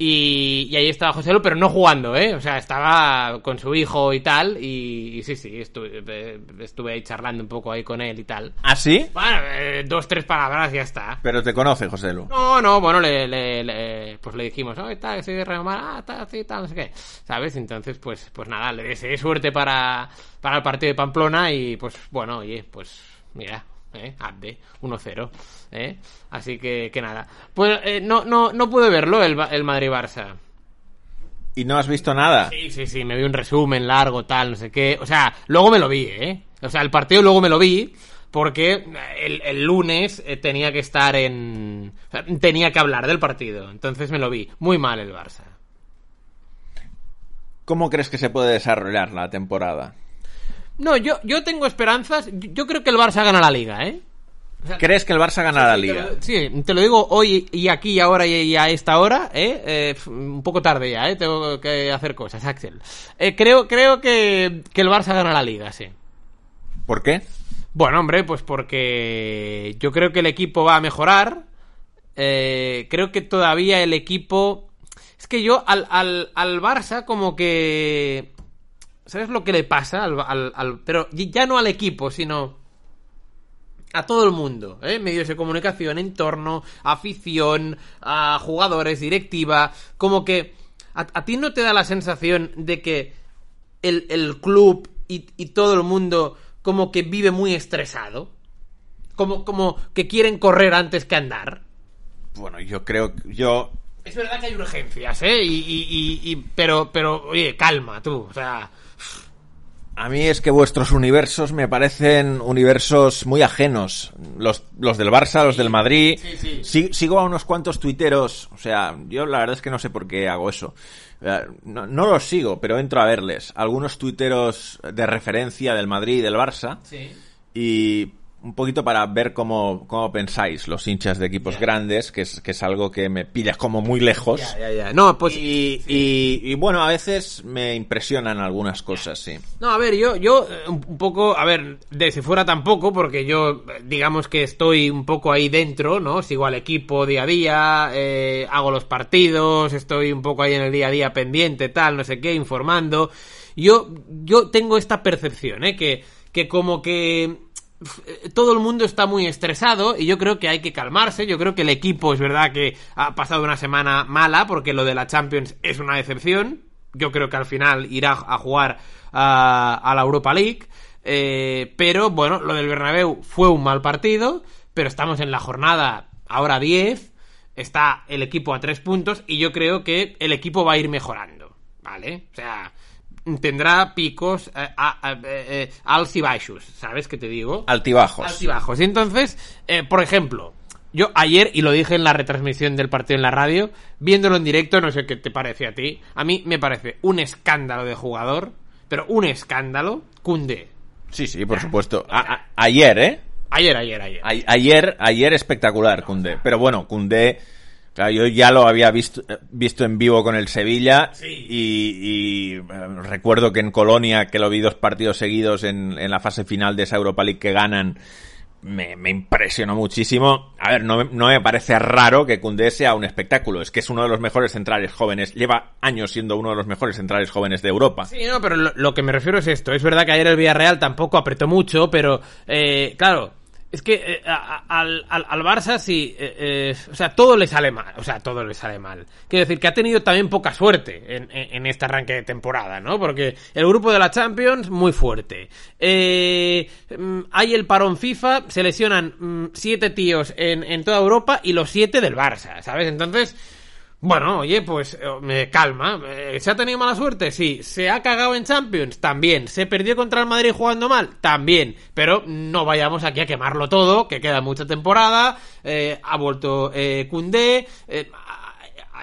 Y, y ahí estaba José Lu, pero no jugando, ¿eh? O sea, estaba con su hijo y tal, y, y sí, sí, estuve, eh, estuve ahí charlando un poco ahí con él y tal. ¿Ah, sí? Bueno, eh, dos, tres palabras y ya está. Pero te conoce, José Lu. No, no, bueno, le, le- le- pues le dijimos, oh, tal, soy de ah, tal, sí, tal, no sé qué, ¿sabes? Entonces, pues, pues nada, le deseé suerte para, para el partido de Pamplona y, pues, bueno, oye, pues, mira, eh, Abde, 1-0, eh, así que, que nada. Pues, eh, no, no, no pude verlo, el, el Madrid-Barça. ¿Y no has visto nada? Sí, sí, sí, me vi un resumen largo, tal, no sé qué. O sea, luego me lo vi, ¿eh? O sea, el partido luego me lo vi porque el, el lunes eh, tenía que estar en... tenía que hablar del partido. Entonces me lo vi. Muy mal el Barça. ¿Cómo crees que se puede desarrollar la temporada? No, yo, yo tengo esperanzas. Yo creo que el Barça gana la liga, ¿eh? ¿Crees que el Barça gana la liga? Sí, te lo digo hoy y aquí y ahora y a esta hora, ¿eh? Eh, un poco tarde ya, ¿eh? Tengo que hacer cosas, Axel. Eh, creo creo que, que el Barça gana la liga, sí. ¿Por qué? Bueno, hombre, pues porque yo creo que el equipo va a mejorar. Eh, creo que todavía el equipo... Es que yo al, al, al Barça como que... ¿Sabes lo que le pasa? Al, al- al- pero ya no al equipo, sino a todo el mundo, ¿eh? medios de comunicación, entorno, afición, a jugadores, directiva, como que a, a ti no te da la sensación de que el, el club y, y todo el mundo como que vive muy estresado, como, como que quieren correr antes que andar. Bueno, yo creo que yo Es verdad que hay urgencias, ¿eh? Y, y- y- y- pero, pero, oye, calma, tú, o sea... A mí es que vuestros universos me parecen universos muy ajenos. Los, los del Barça, los del Madrid. sí, sí. Si- sigo a unos cuantos tuiteros. O sea, yo la verdad es que no sé por qué hago eso. No, no los sigo, pero entro a verles. Algunos tuiteros de referencia del Madrid y del Barça. Sí. Y un poquito para ver cómo, cómo pensáis los hinchas de equipos grandes, que es, que es algo que me pilla como muy lejos. No, pues... Y, y- y, bueno, a veces me impresionan algunas cosas, sí. No, a ver, yo, yo eh, un poco, a ver, de si fuera tampoco, porque yo, digamos que estoy un poco ahí dentro, ¿no? Sigo al equipo día a día, eh, hago los partidos, estoy un poco ahí en el día a día pendiente, tal, no sé qué, informando. Yo, yo tengo esta percepción, ¿eh? Que, que como que todo el mundo está muy estresado y yo creo que hay que calmarse. Yo creo que el equipo es verdad que ha pasado una semana mala porque lo de la Champions es una decepción. Yo creo que al final irá a jugar a, a la Europa League. Eh, pero bueno, lo del Bernabéu fue un mal partido, pero estamos en la jornada ahora 10. Está el equipo a 3 puntos y yo creo que el equipo va a ir mejorando. ¿Vale? O sea, tendrá picos eh, a- a- eh, eh, ¿sabes qué te digo? Altibajos. Altos y entonces, eh, por ejemplo, yo ayer, y lo dije en la retransmisión del partido en la radio, viéndolo en directo, no sé qué te parece a ti, a mí me parece un escándalo de jugador, pero un escándalo, Kunde. Sí, sí, por supuesto. A- a- ayer, ¿eh? Ayer, ayer, ayer. A- ayer, ayer espectacular, Cundé. Pero bueno, Cundé, claro, yo ya lo había visto, eh, visto en vivo con el Sevilla. Sí. Y, y, eh, recuerdo que en Colonia, que lo vi dos partidos seguidos en, en la fase final de esa Europa League que ganan, me, me impresionó muchísimo. A ver, no, me- no me parece raro que Cundé sea un espectáculo. Es que es uno de los mejores centrales jóvenes. Lleva años siendo uno de los mejores centrales jóvenes de Europa. Sí, no, pero lo, lo que me refiero es esto. Es verdad que ayer el Villarreal tampoco apretó mucho, pero eh, claro, es que eh, a- al, al Barça sí, eh, eh, o sea, todo le sale mal, o sea, todo le sale mal. Quiero decir que ha tenido también poca suerte en, en- en este arranque de temporada, ¿no? Porque el grupo de la Champions, muy fuerte. Eh, mm, hay el parón FIFA, se lesionan mm, siete tíos en, en toda Europa y los siete del Barça, ¿sabes? Entonces... Bueno, oye, pues eh, me calma. Eh, ¿Se ha tenido mala suerte? Sí. ¿Se ha cagado en Champions? También. ¿Se perdió contra el Madrid jugando mal? También. Pero no vayamos aquí a quemarlo todo, que queda mucha temporada. Eh, ha vuelto eh, eh,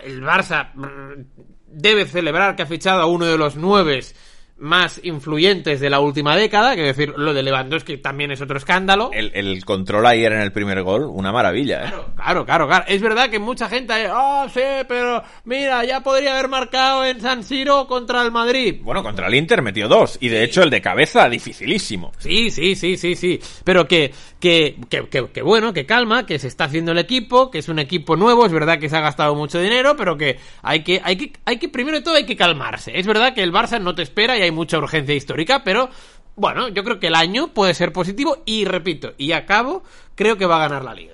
el Barça mm, debe celebrar que ha fichado a uno de los nueves más influyentes de la última década, que decir, lo de Lewandowski también es otro escándalo. El, el control ayer en el primer gol, una maravilla, ¿eh? Claro, claro, claro, claro. Es verdad que mucha gente, ah, sí, pero mira, ya podría haber marcado en San Siro contra el Madrid. Bueno, contra el Inter metió dos. Y de hecho el de cabeza, dificilísimo. Sí, sí, sí, sí, sí. Pero que, que, que, que, que bueno, que calma, que se está haciendo el equipo, que es un equipo nuevo, es verdad que se ha gastado mucho dinero, pero que hay que, hay que, hay que, primero de todo hay que calmarse. Es verdad que el Barça no te espera y hay mucha urgencia histórica, pero bueno, yo creo que el año puede ser positivo y repito, y acabo, creo que va a ganar la liga.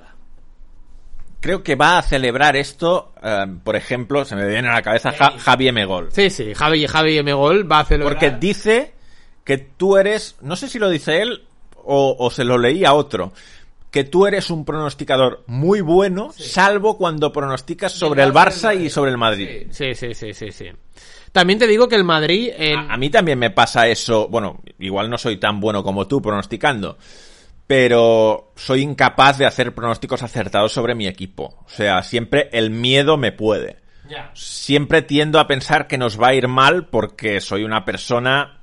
Creo que va a celebrar esto, eh, por ejemplo, se me viene a la cabeza Ja- Javi Megol. Sí, sí, Javi, Javi Emegol va a celebrar. Porque dice que tú eres, no sé si lo dice él o, o se lo leí a otro, que tú eres un pronosticador muy bueno, salvo cuando pronosticas sobre el Barça y sobre el Madrid. Sí, sí, sí, sí, sí. También te digo que el Madrid en... A, a mí también me pasa eso, bueno, igual no soy tan bueno como tú pronosticando, pero soy incapaz de hacer pronósticos acertados sobre mi equipo. O sea, siempre el miedo me puede. Ya. Siempre tiendo a pensar que nos va a ir mal porque soy una persona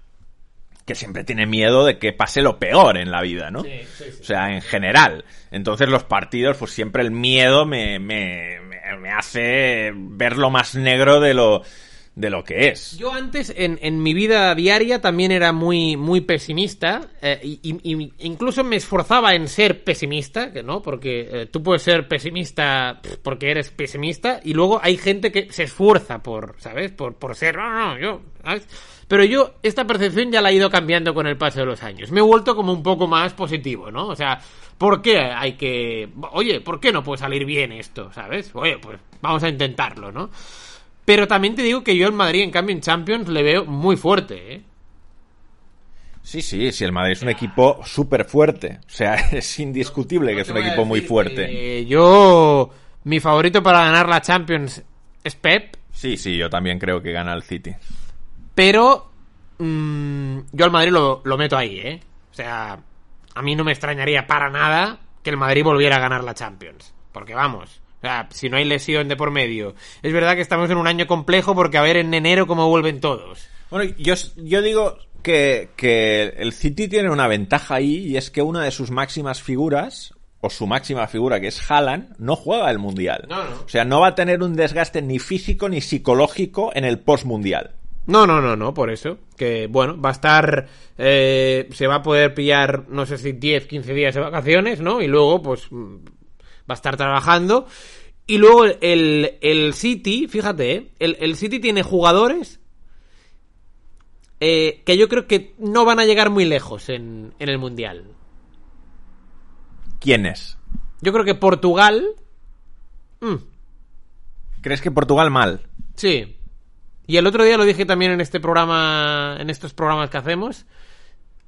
que siempre tiene miedo de que pase lo peor en la vida, ¿no? Sí, sí, sí. O sea, en general. Entonces los partidos, pues siempre el miedo me, me, me hace ver lo más negro de lo, de lo que es. Yo antes, en, en mi vida diaria, también era muy, muy pesimista. eh, y, y- incluso me esforzaba en ser pesimista, no, porque eh, tú puedes ser pesimista porque eres pesimista, y luego hay gente que se esfuerza por, ¿sabes? Por, por ser, no, no, yo, ¿sabes? Pero yo, esta percepción ya la he ido cambiando con el paso de los años. Me he vuelto como un poco más positivo, ¿no? O sea, ¿por qué hay que. Oye, ¿por qué no puede salir bien esto, ¿sabes? Oye, pues vamos a intentarlo, ¿no? Pero también te digo que yo el Madrid, en cambio, en Champions le veo muy fuerte, ¿eh? Sí, sí, sí, el Madrid es un equipo súper fuerte. O sea, es indiscutible que es un equipo muy fuerte. Yo, mi favorito para ganar la Champions es Pep, Sí, sí, yo también creo que gana el City. pero mm, yo al Madrid lo, lo meto ahí, ¿eh? O sea, a mí no me extrañaría para nada que el Madrid volviera a ganar la Champions. Porque vamos, o sea, si no hay lesión de por medio. Es verdad que estamos en un año complejo porque a ver en enero cómo vuelven todos. Bueno, yo, yo digo que, que el City tiene una ventaja ahí y es que una de sus máximas figuras, o su máxima figura, que es Haaland, no juega el Mundial. No, no. O sea, no va a tener un desgaste ni físico ni psicológico en el post-Mundial. No, no, no, no, por eso. Que bueno, va a estar. eh, se va a poder pillar, no sé si 10, 15 días de vacaciones, ¿no? Y luego, pues. Va a estar trabajando. Y luego el, el City, fíjate, ¿eh? el, el City tiene jugadores. eh, que yo creo que no van a llegar muy lejos en, en el Mundial. ¿Quién es? Yo creo que Portugal. mm, ¿Crees que Portugal mal? sí. Y el otro día lo dije también en este programa. En estos programas que hacemos.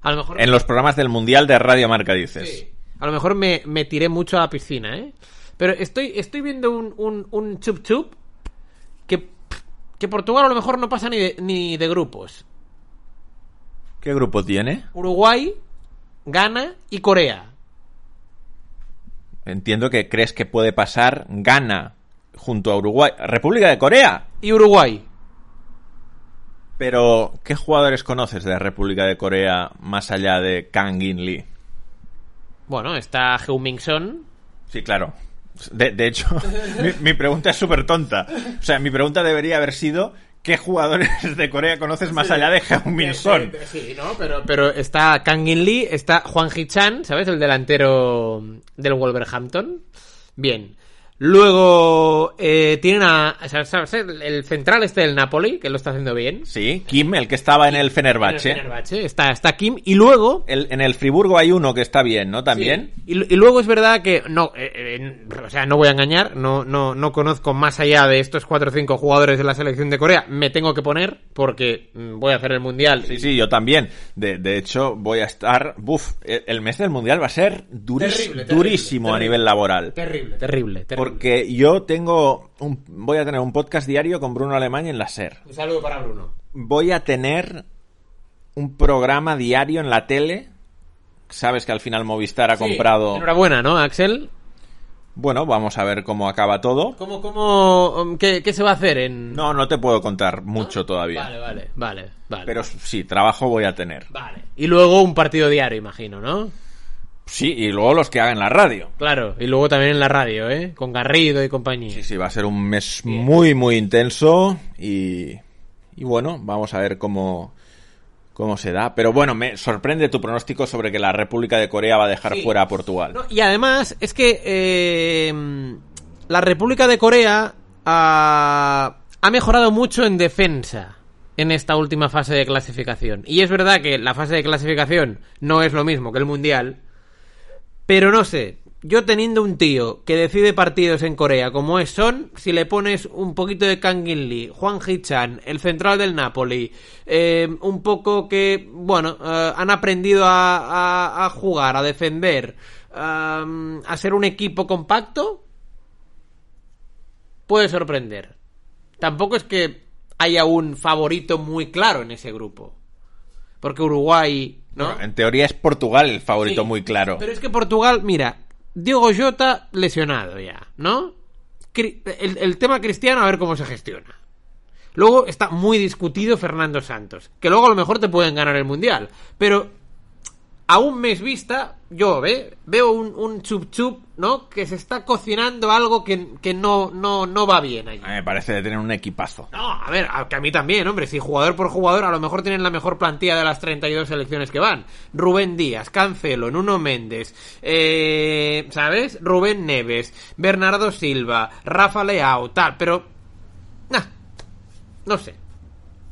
A lo mejor. En los programas del Mundial de Radio Marca dices. Sí. A lo mejor me, me tiré mucho a la piscina, ¿eh? Pero estoy, estoy viendo un, un, un chup chup que, que Portugal a lo mejor no pasa ni de, ni de grupos. ¿Qué grupo tiene? Uruguay, Ghana y Corea. Entiendo que crees que puede pasar Ghana junto a Uruguay. República de Corea. Y Uruguay. Pero, ¿qué jugadores conoces de la República de Corea más allá de Kang In Lee? Bueno, está Heung-Min Son. Sí, claro. De, de hecho, mi, mi pregunta es súper tonta. O sea, mi pregunta debería haber sido ¿qué jugadores de Corea conoces más allá de Heung-Min Son? Sí, ¿no? Pero, pero está Kang In Lee, está Juan Hee-chan, ¿sabes? El delantero del Wolverhampton. Bien. Luego eh, tienen a... ¿sabes? El central este del Napoli, que lo está haciendo bien. Sí, Kim, el que estaba en el Fenerbahce. En el Fenerbahce, Está, está Kim. Y luego... El- en el Friburgo hay uno que está bien, ¿no? También. Sí. Y, y luego es verdad que no, eh, eh, o sea, no voy a engañar, no, no, no conozco más allá de estos cuatro o cinco jugadores de la selección de Corea. Me tengo que poner porque mm, voy a hacer el mundial. Sí, sí, yo también. De, de hecho, voy a estar... Buf, el mes del Mundial va a ser duris- Terrible, terrible, durísimo a nivel laboral. Terrible, terrible, terrible. Porque yo tengo... Un, voy a tener un podcast diario con Bruno Alemán en la SER. Un saludo para Bruno. Voy a tener un programa diario en la tele. Sabes que al final Movistar ha Sí, comprado... Enhorabuena, ¿no, Axel? Bueno, vamos a ver cómo acaba todo. ¿Cómo, cómo, um, qué, qué se va a hacer en...? No, no te puedo contar mucho todavía. Vale, vale, vale, vale. Pero sí, trabajo voy a tener. Vale. Y luego un partido diario, imagino, ¿no? Sí, y luego los que hagan la radio. Claro, y luego también en la radio, ¿eh? Con Garrido y compañía. Sí, sí, va a ser un mes muy, muy intenso y, y bueno, vamos a ver cómo, cómo se da. Pero bueno, me sorprende tu pronóstico sobre que la República de Corea va a dejar Sí. fuera a Portugal. No, y además, es que eh, la República de Corea ha, ha mejorado mucho en defensa en esta última fase de clasificación. Y es verdad que la fase de clasificación no es lo mismo que el Mundial, pero no sé. Yo teniendo un tío que decide partidos en Corea como es Son, si le pones un poquito de Kang In Lee, Juan Hee-chan, el central del Napoli, eh, un poco que, bueno, eh, han aprendido a, jugar, a defender, am, a ser un equipo compacto, puede sorprender. Tampoco es que haya un favorito muy claro en ese grupo. Porque Uruguay, en teoría es Portugal el favorito Sí, muy claro. Pero es que Portugal, mira, Diego Jota lesionado ya, ¿no? El, el tema cristiano, a ver cómo se gestiona. Luego está muy discutido Fernando Santos, que luego a lo mejor te pueden ganar el mundial. Pero a un mes vista, yo ve, veo un, un chup chup, ¿no? Que se está cocinando algo que, que no, no, no va bien allí. A mí me parece de tener un equipazo. No, a ver, a- que a mí también, hombre. Si jugador por jugador, a lo mejor tienen la mejor plantilla de las 32 selecciones que van. Rubén Díaz, Cancelo, Nuno Méndez, eh, ¿sabes? Rubén Neves, Bernardo Silva, Rafa Leao, tal, pero... Nah, no sé.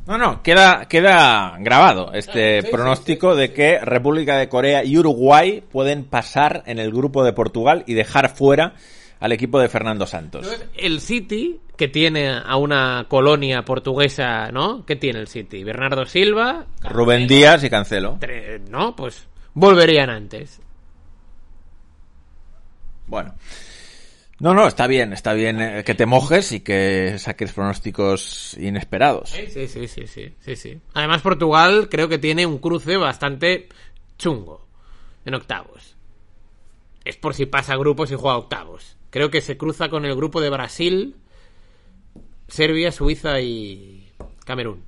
No, no, queda, queda grabado este sí, pronóstico de que República de Corea y Uruguay pueden pasar en el grupo de Portugal y dejar fuera al equipo de Fernando Santos. El City, que tiene a una colonia portuguesa, ¿no? ¿Qué tiene el City? Bernardo Silva, Rubén Díaz y Cancelo. ¿no? Pues volverían antes. Bueno. No, no, está bien, está bien eh, que te mojes y que saques pronósticos inesperados. Sí, sí, sí, sí, sí, sí, sí. Además, Portugal creo que tiene un cruce bastante chungo en octavos. Es por si pasa grupos y juega octavos. Creo que se cruza con el grupo de Brasil, Serbia, Suiza y Camerún.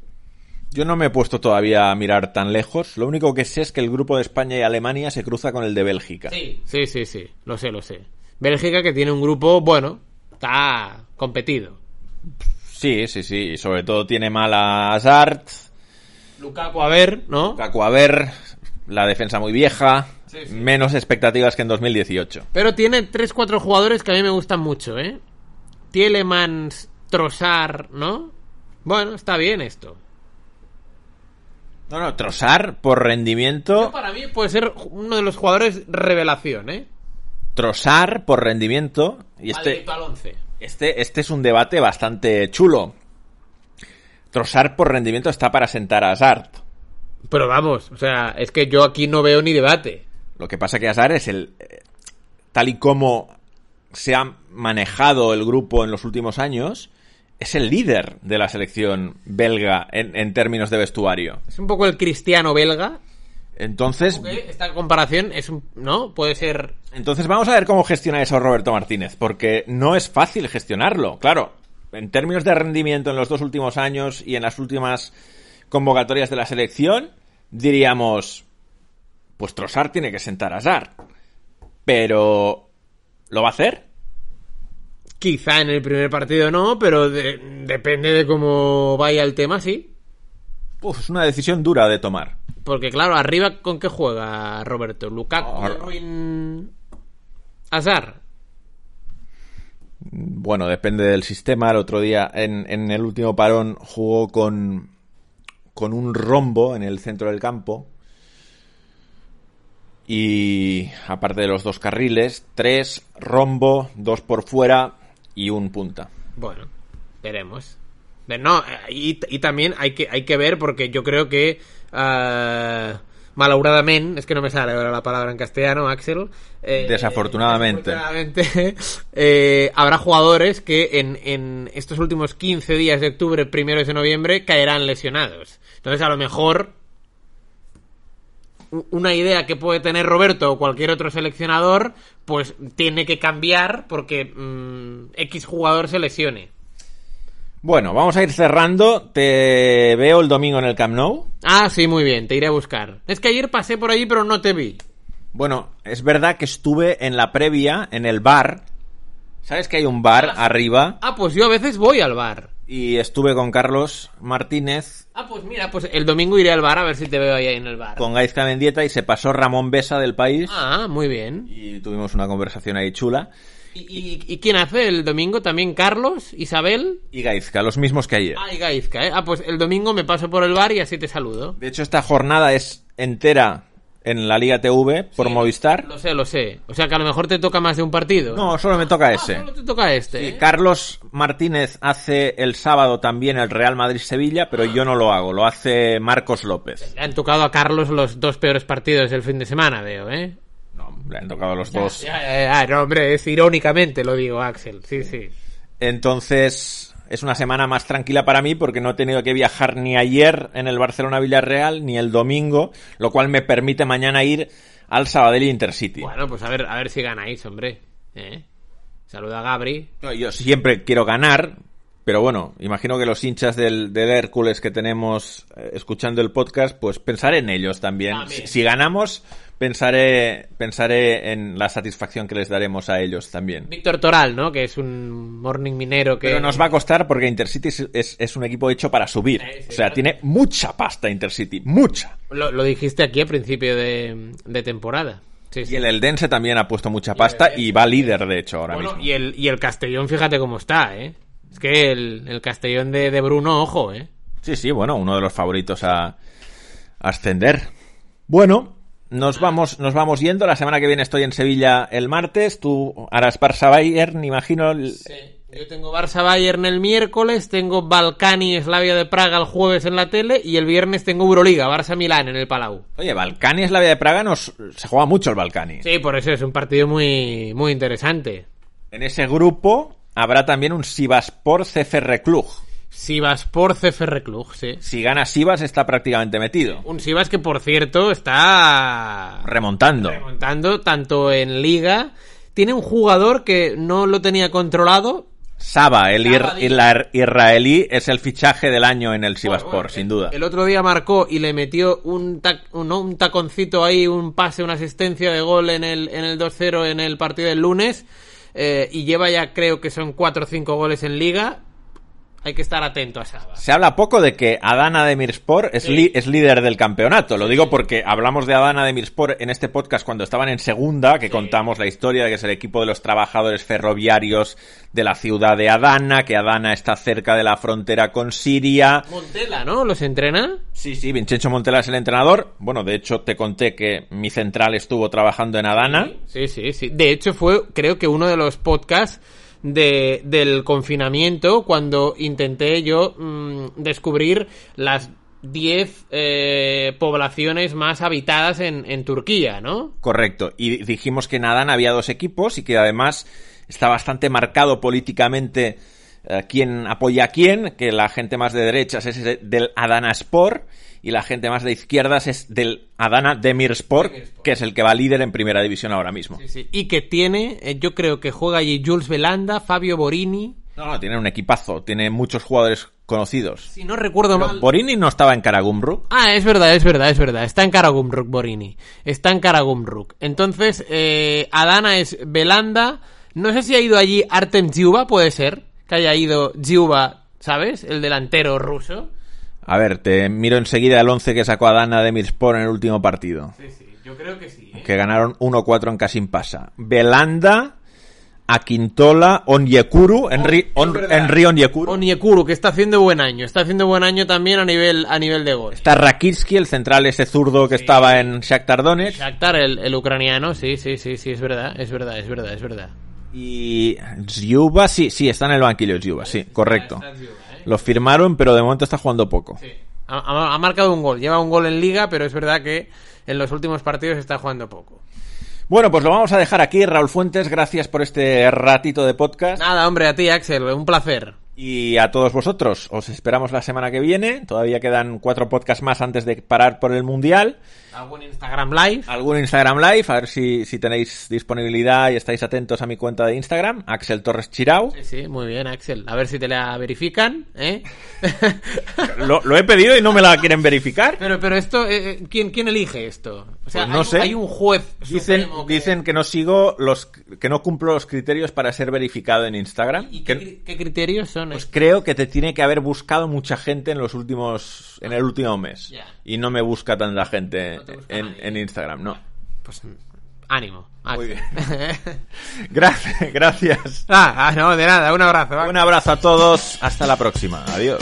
Yo no me he puesto todavía a mirar tan lejos. Lo único que sé es que el grupo de España y Alemania se cruza con el de Bélgica. Sí, sí, sí, sí, lo sé, lo sé. Bélgica que tiene un grupo, bueno, está competido. Sí, sí, sí. Y sobre todo tiene mal a Hazard, Lukaku a ver, ¿no? Lukaku a ver, la defensa muy vieja, Sí, sí. menos expectativas que en 2018. Pero tiene 3-4 jugadores que a mí me gustan mucho, ¿eh? Tielemans, Trossard, ¿no? Bueno, está bien esto. No, no, Trossard por rendimiento, Para mí puede ser uno de los jugadores revelación, ¿eh? Trossard por rendimiento y este al once. este este es un debate bastante chulo. Trossard por rendimiento está para sentar a Hazard. Pero vamos, o sea, es que yo aquí no veo ni debate. Lo que pasa que Hazard es el eh, tal y como se ha manejado el grupo en los últimos años, es el líder de la selección belga en, en términos de vestuario. Es un poco el cristiano belga. Entonces, Esta comparación es un... ¿No? Puede ser... entonces vamos a ver cómo gestiona eso Roberto Martínez, porque no es fácil gestionarlo. Claro, en términos de rendimiento en los dos últimos años y en las últimas convocatorias de la selección, diríamos, pues Trossard tiene que sentar a Hazard. Pero, ¿lo va a hacer? Quizá en el primer partido no, pero de- depende de cómo vaya el tema, sí. Uf, es una decisión dura de tomar. Porque claro, arriba ¿con qué juega Roberto? Lukaku, Ah, Darwin, Hazard. Bueno, depende del sistema. El otro día, en, en el último parón, jugó con, con un rombo en el centro del campo. Y aparte de los dos carriles, tres rombo, dos por fuera y un punta. Bueno, veremos. No, eh, y, y también hay que, hay que ver porque yo creo que ah, malauradamente, es que no me sale ahora la palabra en castellano, Axel. eh, Desafortunadamente. desafortunadamente, eh, habrá jugadores que en, en estos últimos 15 días de octubre, primeros de noviembre, caerán lesionados. Entonces, a lo mejor una idea que puede tener Roberto o cualquier otro seleccionador, pues tiene que cambiar porque mm, X jugador se lesione. Bueno, vamos a ir cerrando. Te veo el domingo en el Camp Nou. Ah, sí, muy bien, te iré a buscar. Es que ayer pasé por allí pero no te vi. Bueno, es verdad que estuve en la previa, en el bar. ¿Sabes que hay un bar arriba? Ah, pues yo a veces voy al bar. Y estuve con Carlos Martínez, Ah, pues mira, pues el domingo iré al bar a ver si te veo ahí en el bar. con Gaizka Mendieta y se pasó Ramón Besa del país. Ah, muy bien. Y tuvimos una conversación ahí chula. ¿Y, quién hace el domingo? ¿También Carlos? ¿Isabel? Y Gaizka, los mismos que ayer. Ah, y Gaizka, ¿eh? Ah, pues el domingo me paso por el bar y así te saludo. De hecho, esta jornada es entera en la Liga TV por Sí, Movistar. Lo sé, lo sé. O sea que a lo mejor te toca más de un partido. No, solo me toca Ah, ese. solo te toca este. Sí, ¿eh? Carlos Martínez hace el sábado también el Real Madrid-Sevilla, pero yo no lo hago, lo hace Marcos López. Le han tocado a Carlos los dos peores partidos del fin de semana, veo, ¿eh? Le han tocado los dos. Ya, ya, ya, no, hombre, es irónicamente lo digo, Axel. Sí, sí. Entonces, es una semana más tranquila para mí porque no he tenido que viajar ni ayer en el Barcelona-Villarreal ni el domingo, lo cual me permite mañana ir al Sabadell Intercity. Bueno, pues a ver, a ver si ganáis, hombre. ¿Eh? Saluda a Gabri. No, Yo siempre quiero ganar, pero bueno, imagino que los hinchas del, del Hércules que tenemos eh, escuchando el podcast, pues pensaré en ellos también. También. Si, si ganamos, pensaré, pensaré en la satisfacción que les daremos a ellos también. Víctor Toral, ¿no? Que es un morning minero que... Pero nos va a costar porque Intercity es, es- es un equipo hecho para subir. Sí, sí, o sea, claro. tiene mucha pasta Intercity, mucha. Lo, lo dijiste aquí a principio de, de temporada. Sí, sí. Y el Eldense también ha puesto mucha pasta y va líder, de hecho, ahora Bueno, mismo. y el, y el Castellón, fíjate cómo está, ¿eh? Es que el, el Castellón de, de Bruno, ojo, ¿eh? Sí, sí, bueno, uno de los favoritos a, a ascender. Bueno, nos vamos, nos vamos yendo. La semana que viene estoy en Sevilla el martes. Tú harás Barça Bayern, imagino. el- Yo tengo Barça Bayern el miércoles, tengo Balcani Slavia de Praga el jueves en la tele y el viernes tengo Euroliga, Barça Milán en el Palau. Oye, Balcani es la vida de Praga, nos, se juega mucho el Balcani. Sí, por eso es un partido muy, muy interesante. En ese grupo habrá también un Sivaspor CFR Club. Sivaspor CFR Club, sí. Si gana Sivas está prácticamente metido. Un Sivas que, por cierto, está Remontando. remontando tanto en Liga. Tiene un jugador que no lo tenía controlado. Saba, el, ir- Saba, dice. el israelí, es el fichaje del año en el Sivaspor, Bueno, sin duda. El otro día marcó y le metió un, tac- un, ¿no? un taconcito ahí, un pase, una asistencia de gol en el, en el 2-0 en el partido del lunes. eh, y lleva ya, creo que son 4 o 5 goles en Liga. Hay que estar atento a Saba. Se habla poco de que Adana Demirspor es, Sí. li- es líder del campeonato. Lo digo porque hablamos de Adana Demirspor en este podcast cuando estaban en segunda, que contamos la historia de que es el equipo de los trabajadores ferroviarios de la ciudad de Adana, que Adana está cerca de la frontera con Siria. Montela, ¿no? ¿Los entrena? Sí, sí, Vincenzo Montela es el entrenador. Bueno, de hecho te conté que mi central estuvo trabajando en Adana. Sí, sí, sí. De hecho, fue, creo que uno de los podcasts de, del confinamiento cuando intenté yo mm, descubrir las 10 eh, poblaciones más habitadas en, en Turquía, ¿no? Correcto. Y dijimos que en Adana había dos equipos y que además está bastante marcado políticamente eh, quién apoya a quién, que la gente más de derechas es del Adana Sport y la gente más de izquierdas es del Adana Demirspor, Demirspor. que es el que va líder en primera división ahora mismo. Sí, sí. Y que tiene, eh, yo creo que juega allí Jules Velanda, Fabio Borini. No, no, tiene un equipazo, tiene muchos jugadores conocidos. Si no recuerdo Pero mal. Borini no estaba en Karagumruk. Ah, es verdad, es verdad, es verdad. Está en Karagumruk, Borini. Está en Karagumruk. Entonces, eh, Adana es Belanda. No sé si ha ido allí Artem Dziuba, puede ser. Que haya ido Dziuba, ¿sabes? El delantero ruso. A ver, te miro enseguida el 11 que sacó Adana Demirspor en el último partido. Sí, sí, yo creo que sí. ¿eh? que ganaron 1-4 en Casim Pasa. Belanda, Aquintola, Onyekuru, Henry, On-. Henry Onyekuru. Onyekuru, que está haciendo buen año. Está haciendo buen año también a nivel, a nivel de gol. Está Rakitsky, el central ese zurdo que estaba en Shakhtar Donetsk. Shakhtar, el, el ucraniano, sí, sí, sí, sí, es verdad, es verdad, es verdad, es verdad. Y Zhuba, sí, sí, está en el banquillo Zhuba, sí, correcto. Lo firmaron, pero de momento está jugando poco. Sí. Ha, ha- ha marcado un gol, lleva un gol en liga, pero es verdad que en los últimos partidos está jugando poco. Bueno, pues lo vamos a dejar aquí. Raúl Fuentes, gracias por este ratito de podcast. Nada, hombre, a ti, Axel, un placer. Y a todos vosotros, os esperamos la semana que viene. Todavía quedan cuatro podcasts más antes de parar por el Mundial. Algún Instagram Live. algún Instagram Live, a ver si, si tenéis disponibilidad y estáis atentos a mi cuenta de Instagram, Axel Torres Chirau. Sí, sí, muy bien, Axel. A ver si te la verifican, ¿eh? Lo, lo he pedido y no me la quieren verificar. pero, pero esto, eh, eh, ¿quién, ¿quién elige esto? O sea, Pues no hay, un- sé. hay un juez. Dicen, que- dicen que no sigo los, que no cumplo los criterios para ser verificado en Instagram. ¿Y qué, Que- cri- qué criterios son? pues estos? creo que te tiene que haber buscado mucha gente en los últimos, en el último mes. Y no me busca tanta gente No te busca en, nadie. en Instagram, no. Pues ánimo. Muy Axel. Gracias, gracias. ah, ah, no, de nada, un abrazo. va. Un abrazo a todos, hasta la próxima. Adiós.